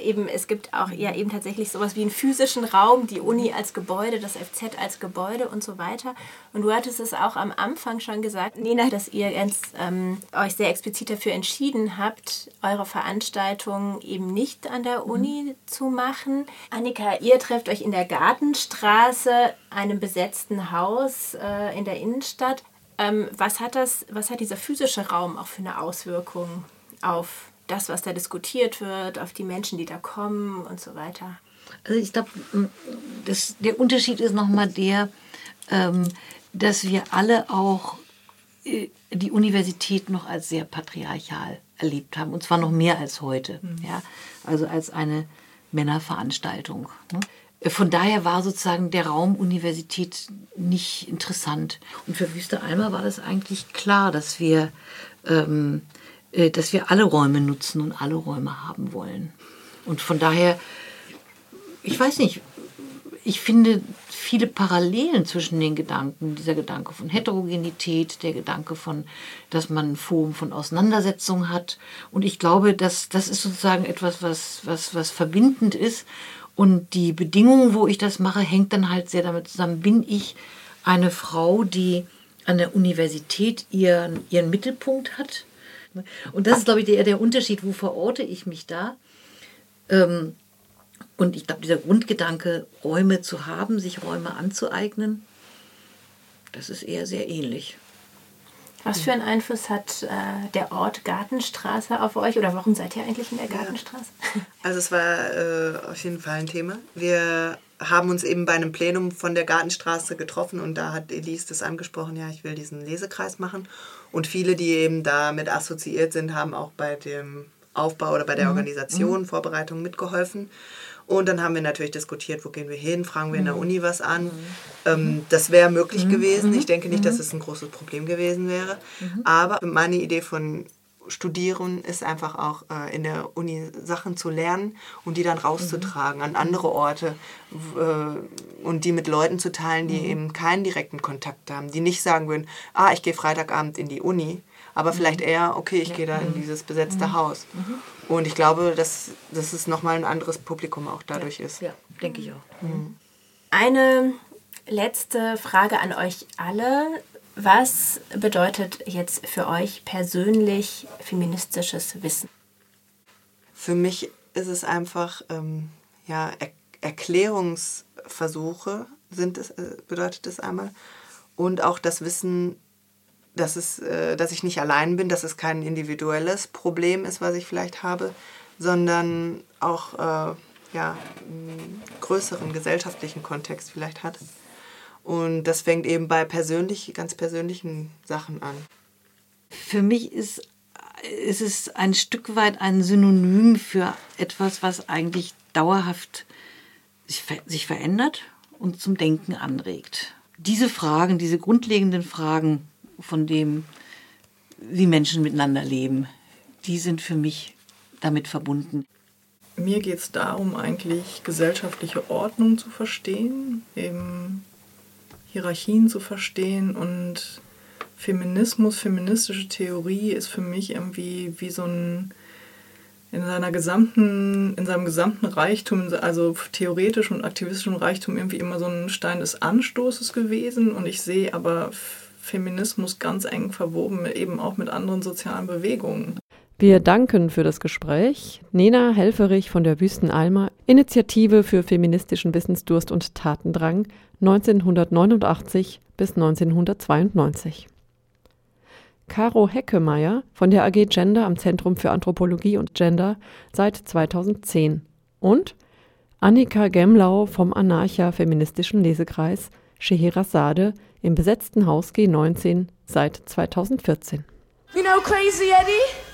Speaker 4: eben, es gibt auch ja eben tatsächlich sowas wie einen physischen Raum, die Uni als Gebäude, das FZ als Gebäude und so weiter. Und du hattest es auch am Anfang schon gesagt, Nina, dass ihr ganz, ähm, euch sehr explizit dafür entschieden habt, eure Veranstaltungen eben nicht an der Uni mhm. zu machen. Annika, ihr trefft euch in der Gartenstraße, einem besetzten Haus äh, in der Innenstadt. Ähm, was hat das, was hat dieser physische Raum auch für eine Auswirkung auf das, was da diskutiert wird, auf die Menschen, die da kommen und so weiter?
Speaker 5: Also ich glaube, der Unterschied ist nochmal der, ähm, dass wir alle auch äh, die Universität noch als sehr patriarchal erlebt haben. Und zwar noch mehr als heute. Mhm. Ja? Also als eine Männerveranstaltung. Ne? Von daher war sozusagen der Raum Universität nicht interessant. Und für Wüste Alma war das eigentlich klar, dass wir ähm, äh, dass wir alle Räume nutzen und alle Räume haben wollen. Und von daher, ich weiß nicht, ich finde viele Parallelen zwischen den Gedanken, dieser Gedanke von Heterogenität, der Gedanke von, dass man ein Forum von Auseinandersetzung hat. Und ich glaube, dass das ist sozusagen etwas, was, was, was verbindend ist. Und die Bedingungen, wo ich das mache, hängt dann halt sehr damit zusammen. Bin ich eine Frau, die an der Universität ihren, ihren Mittelpunkt hat? Und das ist, glaube ich, der, der Unterschied, wo verorte ich mich da. Ähm, und ich glaube, dieser Grundgedanke, Räume zu haben, sich Räume anzueignen, das ist eher sehr ähnlich.
Speaker 4: Was für einen Einfluss hat äh, der Ort Gartenstraße auf euch oder warum seid ihr eigentlich in der Gartenstraße?
Speaker 7: Also es war äh, auf jeden Fall ein Thema. Wir haben uns eben bei einem Plenum von der Gartenstraße getroffen und da hat Elise das angesprochen, ja, ich will diesen Lesekreis machen. Und viele, die eben damit assoziiert sind, haben auch bei dem Aufbau oder bei der mhm. Organisation, mhm. Vorbereitung mitgeholfen. Und dann haben wir natürlich diskutiert, wo gehen wir hin, fragen wir in der mhm. Uni was an. Mhm. Ähm, das wäre möglich mhm. gewesen. Ich denke nicht, dass es ein großes Problem gewesen wäre. Aber meine Idee von Studieren ist einfach auch äh, in der Uni Sachen zu lernen und die dann rauszutragen mhm. an andere Orte äh, und die mit Leuten zu teilen, die mhm. eben keinen direkten Kontakt haben, die nicht sagen würden, ah, ich gehe Freitagabend in die Uni, aber vielleicht mhm. eher, okay, ich ja. gehe da in mhm. dieses besetzte mhm. Haus. Mhm. Und ich glaube, dass, dass es nochmal ein anderes Publikum auch dadurch
Speaker 5: ja.
Speaker 7: ist.
Speaker 5: Ja, denke ich auch.
Speaker 4: Eine letzte Frage an euch alle. Was bedeutet jetzt für euch persönlich feministisches Wissen?
Speaker 7: Für mich ist es einfach, ähm, ja, er Erklärungsversuche sind es, äh, bedeutet es einmal. Und auch das Wissen dass, es, äh, dass ich nicht allein bin, dass es kein individuelles Problem ist, was ich vielleicht habe, sondern auch äh, ja, einen größeren gesellschaftlichen Kontext vielleicht hat. Und das fängt eben bei persönlich, ganz persönlichen Sachen an.
Speaker 5: Für mich ist, ist es ein Stück weit ein Synonym für etwas, was eigentlich dauerhaft sich, sich verändert und zum Denken anregt. Diese Fragen, diese grundlegenden Fragen von dem, wie Menschen miteinander leben, die sind für mich damit verbunden.
Speaker 6: Mir geht es darum, eigentlich gesellschaftliche Ordnung zu verstehen, eben Hierarchien zu verstehen und Feminismus, feministische Theorie ist für mich irgendwie wie so ein in seiner gesamten, in seinem gesamten Reichtum, also theoretisch und aktivistischem Reichtum irgendwie immer so ein Stein des Anstoßes gewesen und ich sehe aber Feminismus ganz eng verwoben, eben auch mit anderen sozialen Bewegungen.
Speaker 2: Wir danken für das Gespräch. Nena Helferich von der Wüsten Alma, Initiative für feministischen Wissensdurst und Tatendrang 1989 bis 1992. Caro Heckemeyer von der AG Gender am Zentrum für Anthropologie und Gender seit 2010 und Annika Gemlau vom Anarcha Feministischen Lesekreis Scheherazade im besetzten Haus G19 seit 2014.
Speaker 8: You know Crazy Eddie?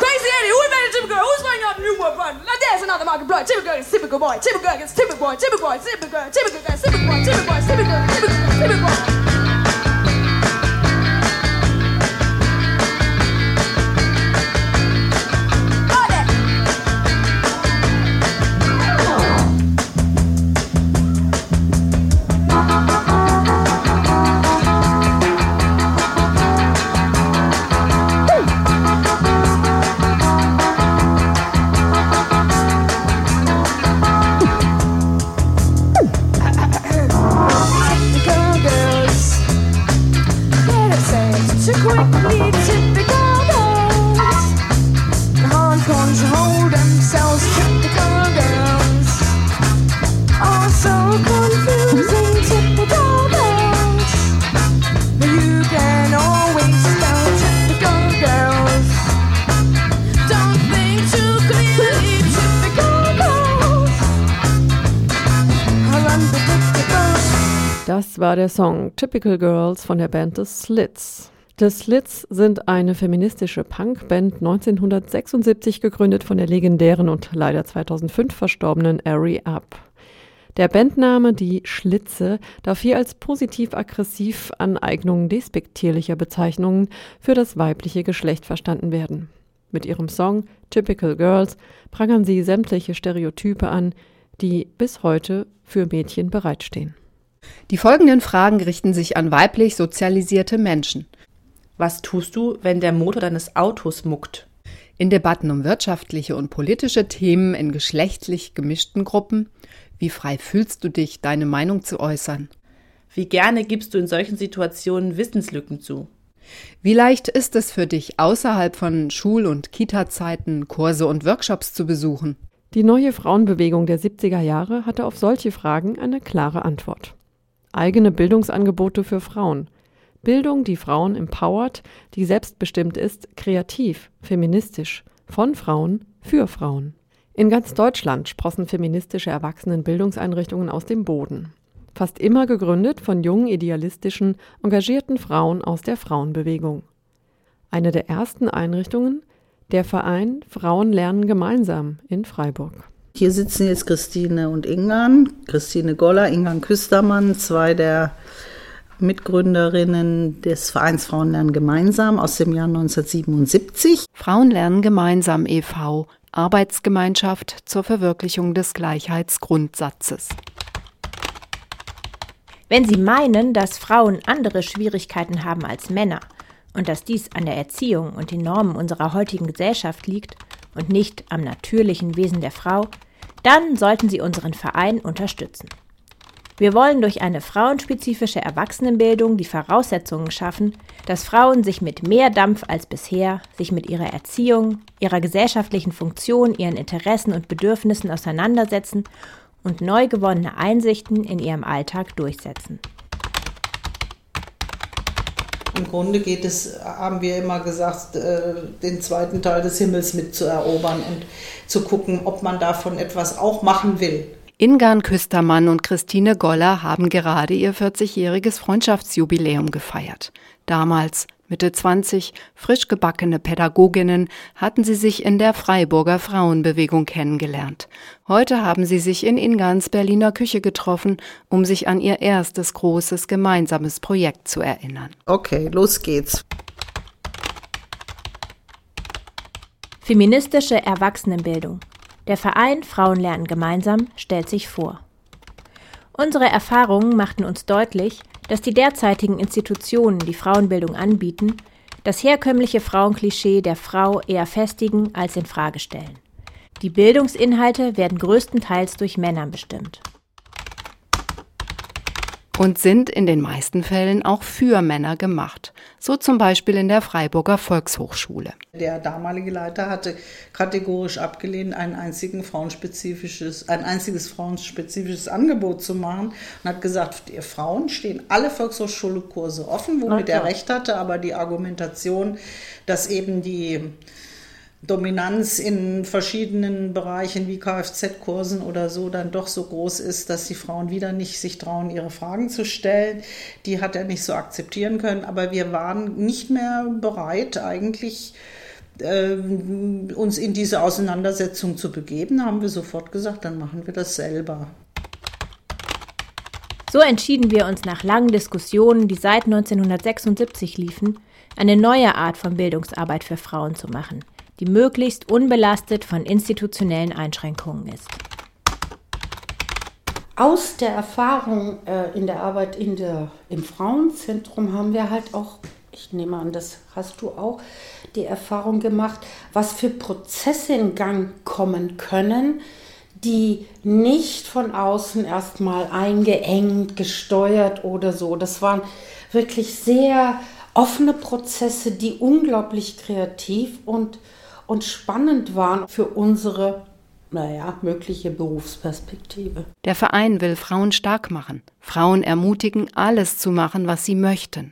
Speaker 8: Crazy Eddie, who invented typical Girl? Who's buying out the new one run? Now there's another market blood. Typical Girl is typical Boy. Typical Girl gets typical Boy. Typical Boy, typical Girl, Typical Girl against Timber Boy. Typical Boy, typical Girl, Typical Girl, Timber Boy.
Speaker 2: War der Song Typical Girls von der Band The Slits. The Slits sind eine feministische Punkband 1976 gegründet von der legendären und leider 2005 verstorbenen Ari Up. Der Bandname Die Schlitze darf hier als positiv-aggressiv Aneignung despektierlicher Bezeichnungen für das weibliche Geschlecht verstanden werden. Mit ihrem Song Typical Girls prangern sie sämtliche Stereotype an, die bis heute für Mädchen bereitstehen.
Speaker 9: Die folgenden Fragen richten sich an weiblich sozialisierte Menschen. Was tust du, wenn der Motor deines Autos muckt? In Debatten um wirtschaftliche und politische Themen in geschlechtlich gemischten Gruppen, wie frei fühlst du dich, deine Meinung zu äußern?
Speaker 10: Wie gerne gibst du in solchen Situationen Wissenslücken zu?
Speaker 9: Wie leicht ist es für dich, außerhalb von Schul- und Kita-Zeiten Kurse und Workshops zu besuchen?
Speaker 2: Die neue Frauenbewegung der 70er Jahre hatte auf solche Fragen eine klare Antwort. Eigene Bildungsangebote für Frauen. Bildung, die Frauen empowert, die selbstbestimmt ist, kreativ, feministisch, von Frauen, für Frauen. In ganz Deutschland sprossen feministische Erwachsenenbildungseinrichtungen aus dem Boden. Fast immer gegründet von jungen, idealistischen, engagierten Frauen aus der Frauenbewegung. Eine der ersten Einrichtungen, der Verein Frauen lernen gemeinsam in Freiburg.
Speaker 11: Hier sitzen jetzt Christine und Ingan, Christine Goller, Ingan Küstermann, zwei der Mitgründerinnen des Vereins Frauen lernen gemeinsam aus dem Jahr 1977.
Speaker 9: Frauen lernen gemeinsam e.V., Arbeitsgemeinschaft zur Verwirklichung des Gleichheitsgrundsatzes.
Speaker 4: Wenn Sie meinen, dass Frauen andere Schwierigkeiten haben als Männer und dass dies an der Erziehung und den Normen unserer heutigen Gesellschaft liegt und nicht am natürlichen Wesen der Frau, dann sollten Sie unseren Verein unterstützen. Wir wollen durch eine frauenspezifische Erwachsenenbildung die Voraussetzungen schaffen, dass Frauen sich mit mehr Dampf als bisher sich mit ihrer Erziehung, ihrer gesellschaftlichen Funktion, ihren Interessen und Bedürfnissen auseinandersetzen und neu gewonnene Einsichten in ihrem Alltag durchsetzen.
Speaker 11: Im Grunde geht es, haben wir immer gesagt, äh, den zweiten Teil des Himmels mitzuerobern und zu gucken, ob man davon etwas auch machen will.
Speaker 12: Ingan Küstermann und Christine Goller haben gerade ihr 40-jähriges Freundschaftsjubiläum gefeiert. Damals, Mitte 20, frisch gebackene Pädagoginnen, hatten sie sich in der Freiburger Frauenbewegung kennengelernt. Heute haben sie sich in Ingans Berliner Küche getroffen, um sich an ihr erstes großes gemeinsames Projekt zu erinnern.
Speaker 11: Okay, los geht's.
Speaker 13: Feministische Erwachsenenbildung. Der Verein Frauen lernen gemeinsam stellt sich vor. Unsere Erfahrungen machten uns deutlich, dass die derzeitigen Institutionen, die Frauenbildung anbieten, das herkömmliche Frauenklischee der Frau eher festigen als in Frage stellen. Die Bildungsinhalte werden größtenteils durch Männer bestimmt
Speaker 12: und sind in den meisten Fällen auch für Männer gemacht. So zum Beispiel in der Freiburger Volkshochschule.
Speaker 11: Der damalige Leiter hatte kategorisch abgelehnt, ein, einzigen frauenspezifisches, ein einziges frauenspezifisches Angebot zu machen und hat gesagt, ihr Frauen stehen alle Volkshochschulkurse offen, womit er recht hatte, aber die Argumentation, dass eben die Dominanz in verschiedenen Bereichen wie Kfz-Kursen oder so dann doch so groß ist, dass die Frauen wieder nicht sich trauen, ihre Fragen zu stellen. Die hat er nicht so akzeptieren können. Aber wir waren nicht mehr bereit, eigentlich äh, uns in diese Auseinandersetzung zu begeben. Da haben wir sofort gesagt, dann machen wir das selber.
Speaker 13: So entschieden wir uns nach langen Diskussionen, die seit 1976 liefen, eine neue Art von Bildungsarbeit für Frauen zu machen – die möglichst unbelastet von institutionellen Einschränkungen ist.
Speaker 14: Aus der Erfahrung äh, in der Arbeit in der, im Frauenzentrum haben wir halt auch, ich nehme an, das hast du auch, die Erfahrung gemacht, was für Prozesse in Gang kommen können, die nicht von außen erstmal eingeengt, gesteuert oder so. Das waren wirklich sehr offene Prozesse, die unglaublich kreativ und und spannend waren für unsere naja, mögliche Berufsperspektive.
Speaker 12: Der Verein will Frauen stark machen, Frauen ermutigen, alles zu machen, was sie möchten.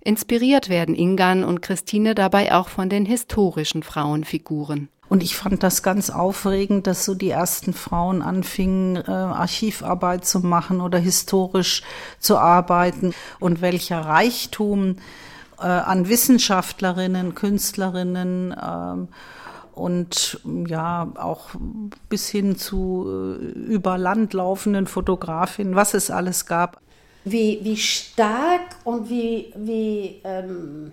Speaker 12: Inspiriert werden Ingan und Christine dabei auch von den historischen Frauenfiguren.
Speaker 11: Und ich fand das ganz aufregend, dass so die ersten Frauen anfingen, äh, Archivarbeit zu machen oder historisch zu arbeiten und welcher Reichtum äh, an Wissenschaftlerinnen, Künstlerinnen, äh, und ja auch bis hin zu äh, über Land laufenden Fotografinnen, was es alles gab.
Speaker 14: Wie, wie stark und wie, wie ähm,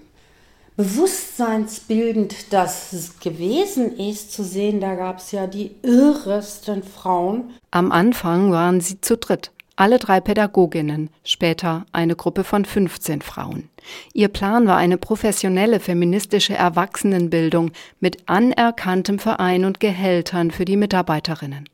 Speaker 14: bewusstseinsbildend das gewesen ist, zu sehen, da gab es ja die irresten Frauen.
Speaker 12: Am Anfang waren sie zu dritt. Alle drei Pädagoginnen, später eine Gruppe von 15 Frauen. Ihr Plan war eine professionelle feministische Erwachsenenbildung mit anerkanntem Verein und Gehältern für die Mitarbeiterinnen.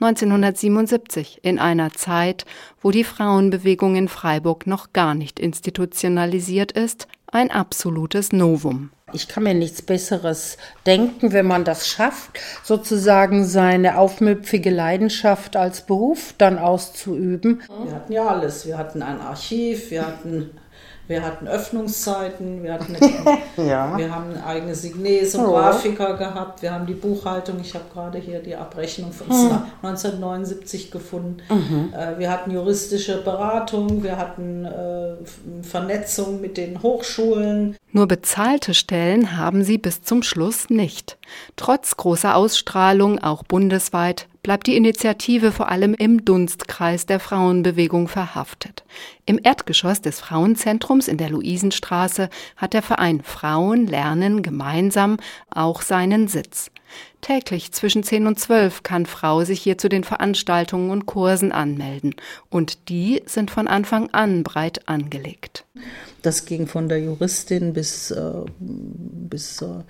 Speaker 12: 1977, in einer Zeit, wo die Frauenbewegung in Freiburg noch gar nicht institutionalisiert ist, ein absolutes Novum.
Speaker 14: Ich kann mir nichts Besseres denken, wenn man das schafft, sozusagen seine aufmüpfige Leidenschaft als Beruf dann auszuüben.
Speaker 11: Wir hatten ja alles. Wir hatten ein Archiv, wir hatten wir hatten Öffnungszeiten, wir, hatten eine, ja. wir haben ein eigenes Signet, so oh. Grafiker gehabt, wir haben die Buchhaltung, ich habe gerade hier die Abrechnung von hm. 1979 gefunden. Mhm. Äh, wir hatten juristische Beratung, wir hatten äh, Vernetzung mit den Hochschulen.
Speaker 12: Nur bezahlte Stellen haben sie bis zum Schluss nicht. Trotz großer Ausstrahlung, auch bundesweit, bleibt die Initiative vor allem im Dunstkreis der Frauenbewegung verhaftet. Im Erdgeschoss des Frauenzentrums in der Luisenstraße hat der Verein Frauen lernen gemeinsam auch seinen Sitz. Täglich zwischen 10 und 12 kann Frau sich hier zu den Veranstaltungen und Kursen anmelden. Und die sind von Anfang an breit angelegt.
Speaker 11: Das ging von der Juristin bis, äh, bis zur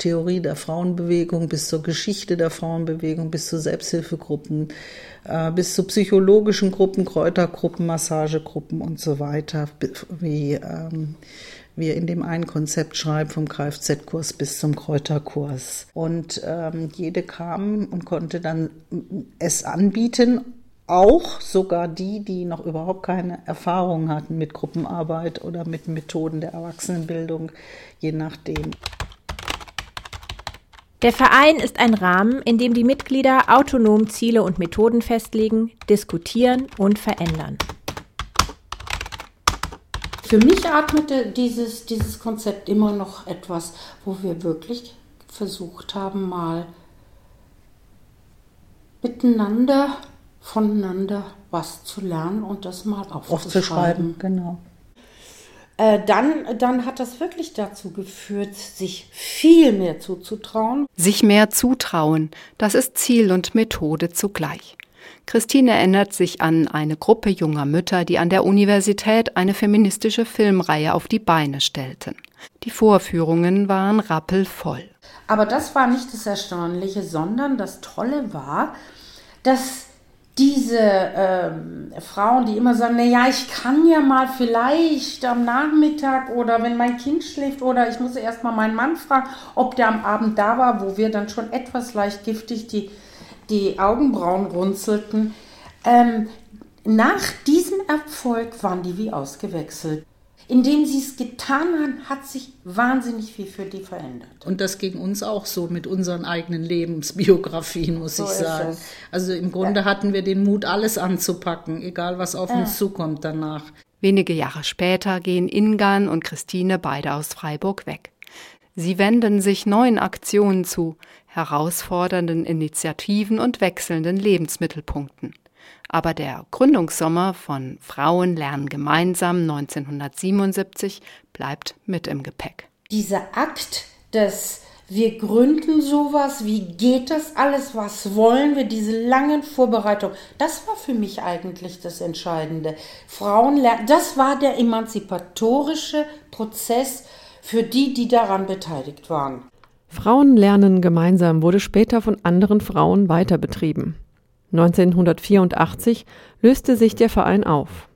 Speaker 11: Theorie der Frauenbewegung, bis zur Geschichte der Frauenbewegung, bis zu Selbsthilfegruppen, äh, bis zu psychologischen Gruppen, Kräutergruppen, Massagegruppen und so weiter, wie ähm, wir in dem einen Konzept schreiben, vom Kfz-Kurs bis zum Kräuterkurs. Und ähm, jede kam und konnte dann es anbieten auch sogar die, die noch überhaupt keine Erfahrung hatten mit Gruppenarbeit oder mit Methoden der Erwachsenenbildung, je nachdem.
Speaker 13: Der Verein ist ein Rahmen, in dem die Mitglieder autonom Ziele und Methoden festlegen, diskutieren und verändern.
Speaker 14: Für mich atmete dieses, dieses Konzept immer noch etwas, wo wir wirklich versucht haben, mal miteinander, voneinander was zu lernen und das mal aufzuschreiben.
Speaker 11: Aufzuschreiben, genau.
Speaker 14: Äh, dann, dann hat das wirklich dazu geführt, sich viel mehr zuzutrauen.
Speaker 12: Sich mehr zutrauen, das ist Ziel und Methode zugleich. Christine erinnert sich an eine Gruppe junger Mütter, die an der Universität eine feministische Filmreihe auf die Beine stellten. Die Vorführungen waren rappelvoll.
Speaker 14: Aber das war nicht das Erstaunliche, sondern das Tolle war, dass diese ähm, Frauen, die immer sagen, naja, ich kann ja mal vielleicht am Nachmittag oder wenn mein Kind schläft oder ich muss erst mal meinen Mann fragen, ob der am Abend da war, wo wir dann schon etwas leicht giftig die, die Augenbrauen runzelten. Ähm, nach diesem Erfolg waren die wie ausgewechselt. Indem sie es getan haben, hat sich wahnsinnig viel für die verändert.
Speaker 11: Und das ging uns auch so mit unseren eigenen Lebensbiografien, muss
Speaker 14: So
Speaker 11: ich sagen.
Speaker 14: es.
Speaker 11: Also im Grunde hatten wir den Mut, alles anzupacken, egal was auf
Speaker 12: Ja.
Speaker 11: uns zukommt danach.
Speaker 12: Wenige Jahre später gehen Ingan und Christine beide aus Freiburg weg. Sie wenden sich neuen Aktionen zu, herausfordernden Initiativen und wechselnden Lebensmittelpunkten. Aber der Gründungssommer von Frauen lernen gemeinsam 1977 bleibt mit im Gepäck.
Speaker 14: Dieser Akt des wir gründen sowas, wie geht das alles, was wollen wir, diese langen Vorbereitungen, das war für mich eigentlich das Entscheidende. Frauen lernen, das war der emanzipatorische Prozess für die, die daran beteiligt waren.
Speaker 2: Frauen lernen gemeinsam wurde später von anderen Frauen weiter betrieben. 1984 löste sich der Verein auf.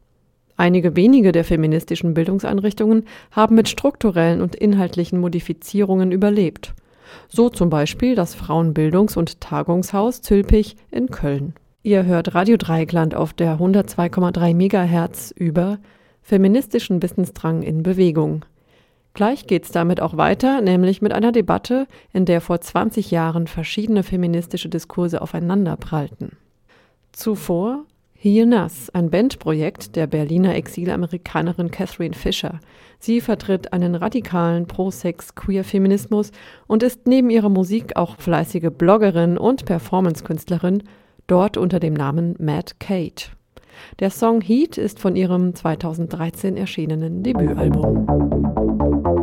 Speaker 2: Einige wenige der feministischen Bildungseinrichtungen haben mit strukturellen und inhaltlichen Modifizierungen überlebt. So zum Beispiel das Frauenbildungs- und Tagungshaus Zülpich in Köln. Ihr hört Radio Dreigland auf der 102,3 Megahertz über feministischen Wissensdrang in Bewegung. Gleich geht's damit auch weiter, nämlich mit einer Debatte, in der vor 20 Jahren verschiedene feministische Diskurse aufeinanderprallten. Zuvor Hier Nas, ein Bandprojekt der Berliner Exilamerikanerin Catherine Fisher. Sie vertritt einen radikalen Pro-Sex-Queer-Feminismus und ist neben ihrer Musik auch fleißige Bloggerin und Performance-Künstlerin, dort unter dem Namen Mad Kate. Der Song Heat ist von ihrem 2013 erschienenen Debütalbum.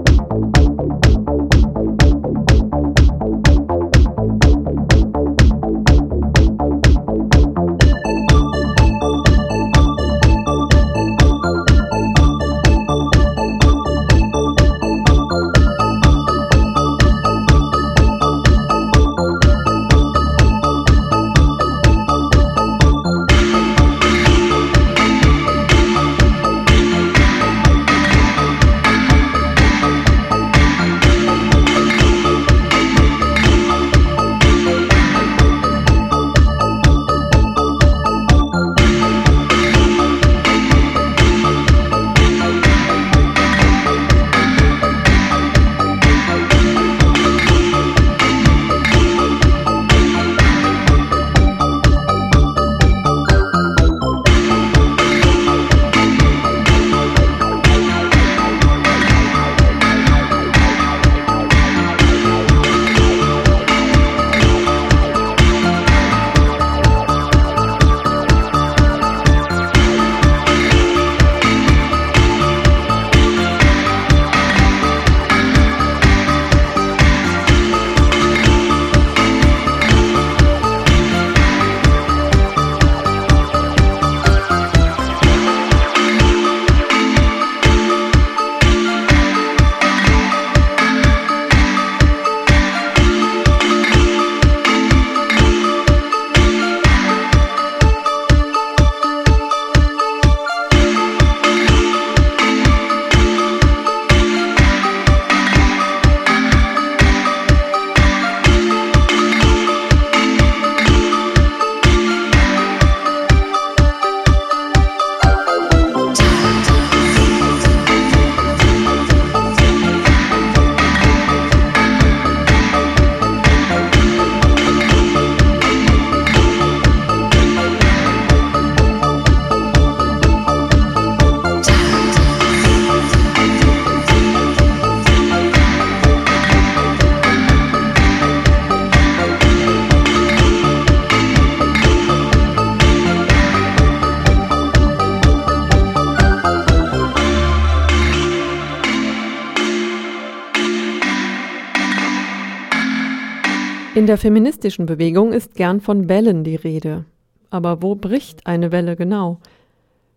Speaker 2: In der feministischen Bewegung ist gern von Wellen die Rede. Aber wo bricht eine Welle genau?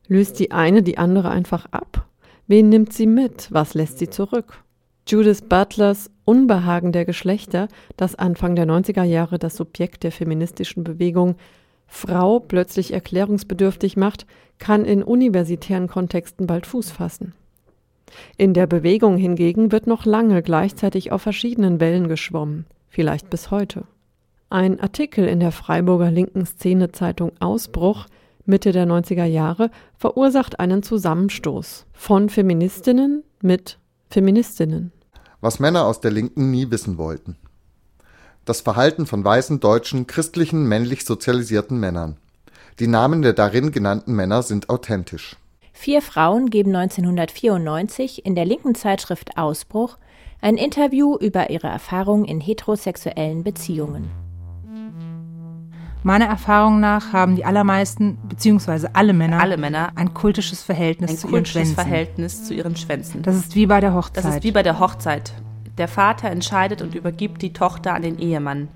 Speaker 2: Löst die eine die andere einfach ab? Wen nimmt sie mit? Was lässt sie zurück? Judith Butlers Unbehagen der Geschlechter, das Anfang der 90er Jahre das Subjekt der feministischen Bewegung Frau plötzlich erklärungsbedürftig macht, kann in universitären Kontexten bald Fuß fassen. In der Bewegung hingegen wird noch lange gleichzeitig auf verschiedenen Wellen geschwommen, vielleicht bis heute. Ein Artikel in der Freiburger linken Szene-Zeitung Ausbruch Mitte der 90er Jahre verursacht einen Zusammenstoß von Feministinnen mit Feministinnen.
Speaker 15: Was Männer aus der Linken nie wissen wollten. Das Verhalten von weißen, deutschen, christlichen, männlich sozialisierten Männern. Die Namen der darin genannten Männer sind authentisch.
Speaker 13: Vier Frauen geben 1994 in der linken Zeitschrift Ausbruch ein Interview über ihre Erfahrungen in heterosexuellen Beziehungen.
Speaker 16: Meiner Erfahrung nach haben die allermeisten, beziehungsweise alle Männer,
Speaker 17: alle Männer
Speaker 16: ein kultisches Verhältnis
Speaker 17: ein
Speaker 16: zu
Speaker 17: kultisches
Speaker 16: ihren Schwänzen.
Speaker 17: Verhältnis zu ihren Schwänzen.
Speaker 16: Das ist wie bei der Hochzeit.
Speaker 17: Das ist wie bei der Hochzeit. Der Vater entscheidet und übergibt die Tochter an den Ehemann.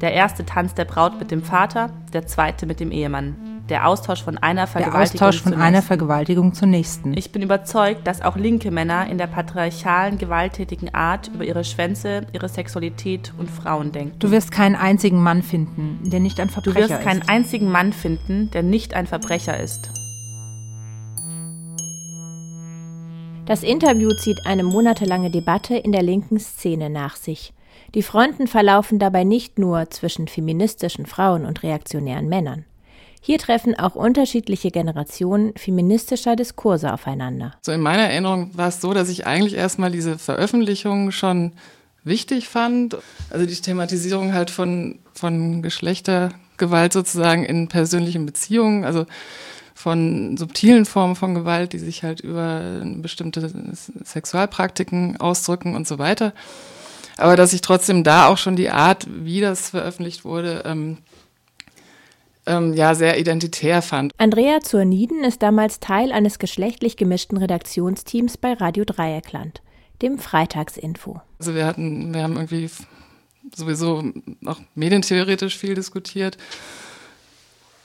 Speaker 17: Der erste tanzt der Braut mit dem Vater, der zweite mit dem Ehemann. Der Austausch von einer
Speaker 16: der
Speaker 17: Vergewaltigung
Speaker 16: Austausch von
Speaker 17: zur
Speaker 16: einer
Speaker 17: nächsten.
Speaker 16: Vergewaltigung zur nächsten.
Speaker 17: Ich bin überzeugt, dass auch linke Männer in der patriarchalen, gewalttätigen Art über ihre Schwänze, ihre Sexualität und Frauen denken.
Speaker 16: Du wirst keinen einzigen Mann finden, der nicht ein
Speaker 17: Du
Speaker 16: Verbrecher
Speaker 17: wirst keinen
Speaker 16: ist.
Speaker 17: einzigen Mann finden, der nicht ein Verbrecher ist.
Speaker 13: Das Interview zieht eine monatelange Debatte in der linken Szene nach sich. Die Fronten verlaufen dabei nicht nur zwischen feministischen Frauen und reaktionären Männern. Hier treffen auch unterschiedliche Generationen feministischer Diskurse aufeinander.
Speaker 18: So in meiner Erinnerung war es so, dass ich eigentlich erstmal diese Veröffentlichung schon wichtig fand. Also die Thematisierung halt von, von Geschlechtergewalt sozusagen in persönlichen Beziehungen, also von subtilen Formen von Gewalt, die sich halt über bestimmte Sexualpraktiken ausdrücken und so weiter. Aber dass ich trotzdem da auch schon die Art, wie das veröffentlicht wurde, ähm, ähm, ja, sehr identitär fand.
Speaker 13: Andrea Zurniden ist damals Teil eines geschlechtlich gemischten Redaktionsteams bei Radio Dreieckland, dem Freitagsinfo.
Speaker 18: Also wir hatten, wir haben irgendwie sowieso auch medientheoretisch viel diskutiert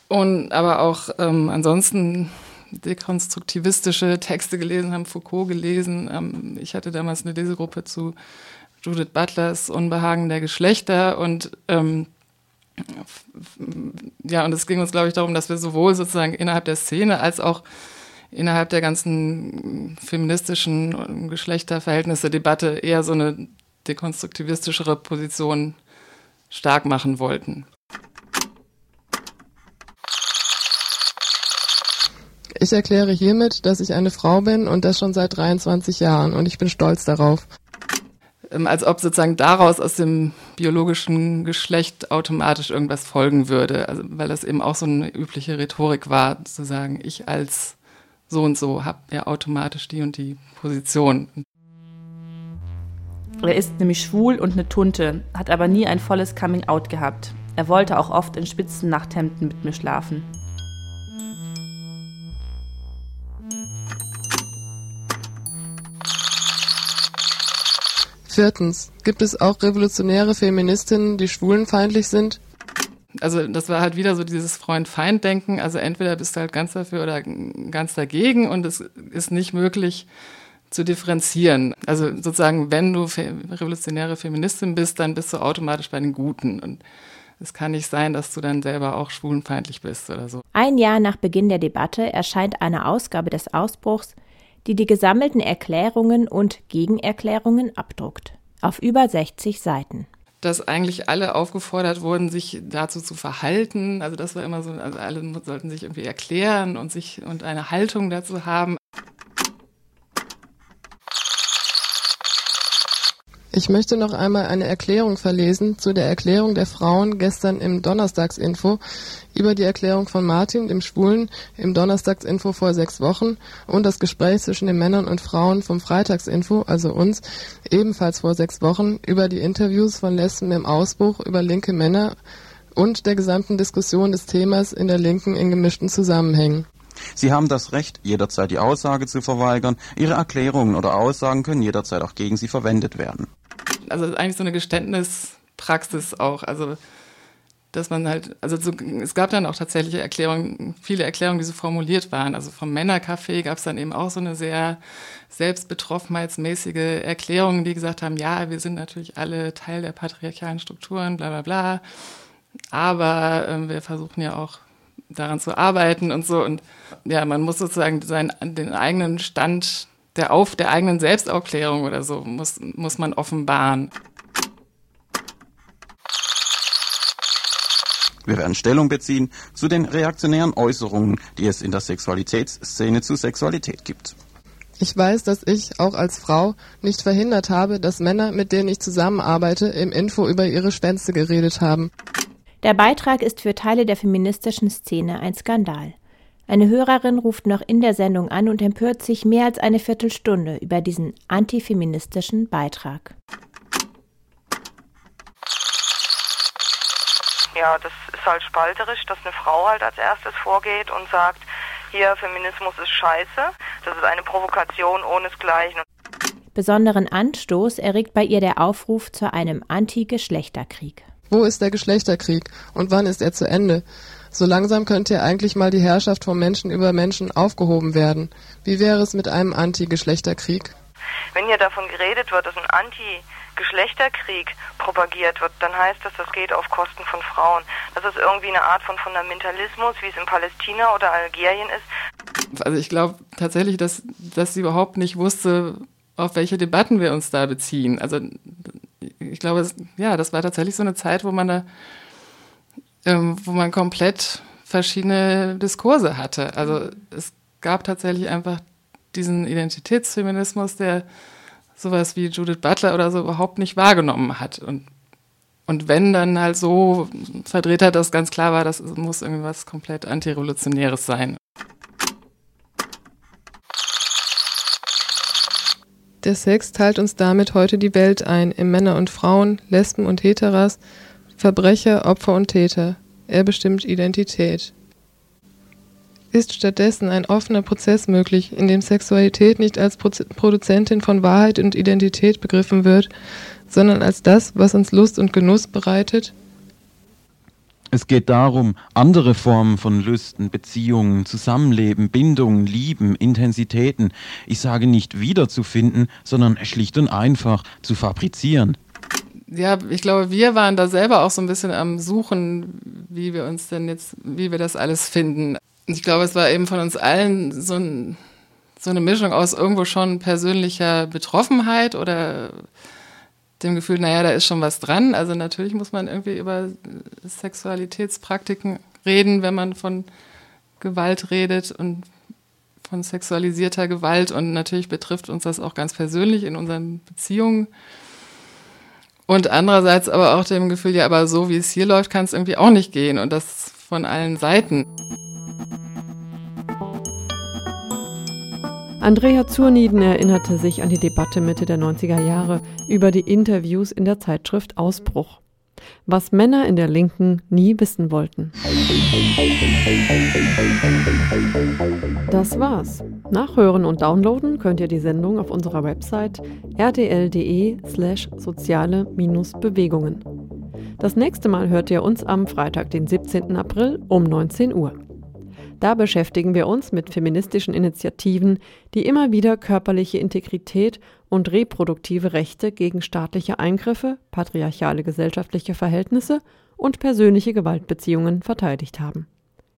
Speaker 18: und aber auch ähm, ansonsten dekonstruktivistische Texte gelesen, haben Foucault gelesen. Ähm, ich hatte damals eine Lesegruppe zu Judith Butlers Unbehagen der Geschlechter und ähm, ja, und es ging uns, glaube ich, darum, dass wir sowohl sozusagen innerhalb der Szene als auch innerhalb der ganzen feministischen Geschlechterverhältnisse-Debatte eher so eine dekonstruktivistischere Position stark machen wollten.
Speaker 19: Ich erkläre hiermit, dass ich eine Frau bin und das schon seit 23 Jahren und ich bin stolz darauf.
Speaker 18: Ähm, als ob sozusagen daraus aus dem biologischen Geschlecht automatisch irgendwas folgen würde, also weil das eben auch so eine übliche Rhetorik war, zu sagen, ich als so und so habe ja automatisch die und die Position.
Speaker 17: Er ist nämlich schwul und eine Tunte, hat aber nie ein volles Coming-out gehabt. Er wollte auch oft in spitzen Nachthemden mit mir schlafen.
Speaker 19: Viertens, gibt es auch revolutionäre Feministinnen, die schwulenfeindlich sind?
Speaker 18: Also das war halt wieder so dieses Freund-Feind-Denken. Also entweder bist du halt ganz dafür oder ganz dagegen und es ist nicht möglich zu differenzieren. Also sozusagen, wenn du fe revolutionäre Feministin bist, dann bist du automatisch bei den Guten. Und es kann nicht sein, dass du dann selber auch schwulenfeindlich bist oder so.
Speaker 13: Ein Jahr nach Beginn der Debatte erscheint eine Ausgabe des Ausbruchs, die die gesammelten Erklärungen und Gegenerklärungen abdruckt. Auf über 60 Seiten.
Speaker 18: Dass eigentlich alle aufgefordert wurden, sich dazu zu verhalten. Also das war immer so, also alle sollten sich irgendwie erklären und sich und eine Haltung dazu haben.
Speaker 19: Ich möchte noch einmal eine Erklärung verlesen zu der Erklärung der Frauen gestern im Donnerstagsinfo über die Erklärung von Martin, dem Schwulen, im Donnerstagsinfo vor sechs Wochen und das Gespräch zwischen den Männern und Frauen vom Freitagsinfo, also uns, ebenfalls vor sechs Wochen über die Interviews von Lesben im Ausbruch über linke Männer und der gesamten Diskussion des Themas in der Linken in gemischten Zusammenhängen.
Speaker 20: Sie haben das Recht, jederzeit die Aussage zu verweigern. Ihre Erklärungen oder Aussagen können jederzeit auch gegen Sie verwendet werden.
Speaker 18: Also eigentlich so eine Praxis auch. Also dass man halt, also so, es gab dann auch tatsächlich Erklärungen, viele Erklärungen, die so formuliert waren. Also vom Männercafé gab es dann eben auch so eine sehr selbstbetroffenheitsmäßige Erklärung, die gesagt haben, ja, wir sind natürlich alle Teil der patriarchalen Strukturen, bla bla bla. Aber äh, wir versuchen ja auch daran zu arbeiten und so. Und ja, man muss sozusagen seinen, den eigenen Stand der auf der eigenen Selbstaufklärung oder so muss, muss man offenbaren.
Speaker 20: Wir werden Stellung beziehen zu den reaktionären Äußerungen, die es in der Sexualitätsszene zu Sexualität gibt.
Speaker 19: Ich weiß, dass ich, auch als Frau, nicht verhindert habe, dass Männer, mit denen ich zusammenarbeite, im Info über ihre Schwänze geredet haben.
Speaker 13: Der Beitrag ist für Teile der feministischen Szene ein Skandal. Eine Hörerin ruft noch in der Sendung an und empört sich mehr als eine Viertelstunde über diesen antifeministischen Beitrag.
Speaker 21: Ja, das ist halt spalterisch, dass eine Frau halt als erstes vorgeht und sagt, hier Feminismus ist scheiße. Das ist eine Provokation ohnesgleichen.
Speaker 13: Besonderen Anstoß erregt bei ihr der Aufruf zu einem Anti-Geschlechterkrieg.
Speaker 19: Wo ist der Geschlechterkrieg und wann ist er zu Ende? So langsam könnte ja eigentlich mal die Herrschaft von Menschen über Menschen aufgehoben werden. Wie wäre es mit einem Anti-Geschlechterkrieg?
Speaker 21: Wenn hier davon geredet wird, dass ein Anti-Geschlechterkrieg propagiert wird, dann heißt das, das geht auf Kosten von Frauen. Das ist irgendwie eine Art von Fundamentalismus, wie es in Palästina oder Algerien ist.
Speaker 18: Also ich glaube tatsächlich, dass, dass sie überhaupt nicht wusste, auf welche Debatten wir uns da beziehen. Also ich glaube, ja, das war tatsächlich so eine Zeit, wo man da, ähm, wo man komplett verschiedene Diskurse hatte. Also es gab tatsächlich einfach diesen Identitätsfeminismus, der sowas wie Judith Butler oder so überhaupt nicht wahrgenommen hat. Und, und wenn dann halt so verdreht hat, dass ganz klar war, das muss irgendwas komplett antirevolutionäres sein.
Speaker 19: Der Sex teilt uns damit heute die Welt ein, in Männer und Frauen, Lesben und Heteras, Verbrecher, Opfer und Täter. Er bestimmt Identität. Ist stattdessen ein offener Prozess möglich, in dem Sexualität nicht als Produzentin von Wahrheit und Identität begriffen wird, sondern als das, was uns Lust und Genuss bereitet?
Speaker 20: Es geht darum, andere Formen von Lüsten, Beziehungen, Zusammenleben, Bindungen, Lieben, Intensitäten, ich sage nicht wiederzufinden, sondern schlicht und einfach zu fabrizieren.
Speaker 18: Ja, ich glaube, wir waren da selber auch so ein bisschen am Suchen, wie wir uns denn jetzt, wie wir das alles finden. Ich glaube, es war eben von uns allen so, ein, so eine Mischung aus irgendwo schon persönlicher Betroffenheit oder dem Gefühl, naja, da ist schon was dran. Also natürlich muss man irgendwie über Sexualitätspraktiken reden, wenn man von Gewalt redet und von sexualisierter Gewalt. Und natürlich betrifft uns das auch ganz persönlich in unseren Beziehungen. Und andererseits aber auch dem Gefühl, ja, aber so wie es hier läuft, kann es irgendwie auch nicht gehen. Und das von allen Seiten.
Speaker 2: Andrea Zurnieden erinnerte sich an die Debatte Mitte der 90er Jahre über die Interviews in der Zeitschrift Ausbruch. Was Männer in der Linken nie wissen wollten. Das war's. Nachhören und downloaden könnt ihr die Sendung auf unserer Website rdl.de slash soziale-bewegungen. Das nächste Mal hört ihr uns am Freitag, den 17. April um 19 Uhr. Da beschäftigen wir uns mit feministischen Initiativen, die immer wieder körperliche Integrität und reproduktive Rechte gegen staatliche Eingriffe, patriarchale gesellschaftliche Verhältnisse und persönliche Gewaltbeziehungen verteidigt haben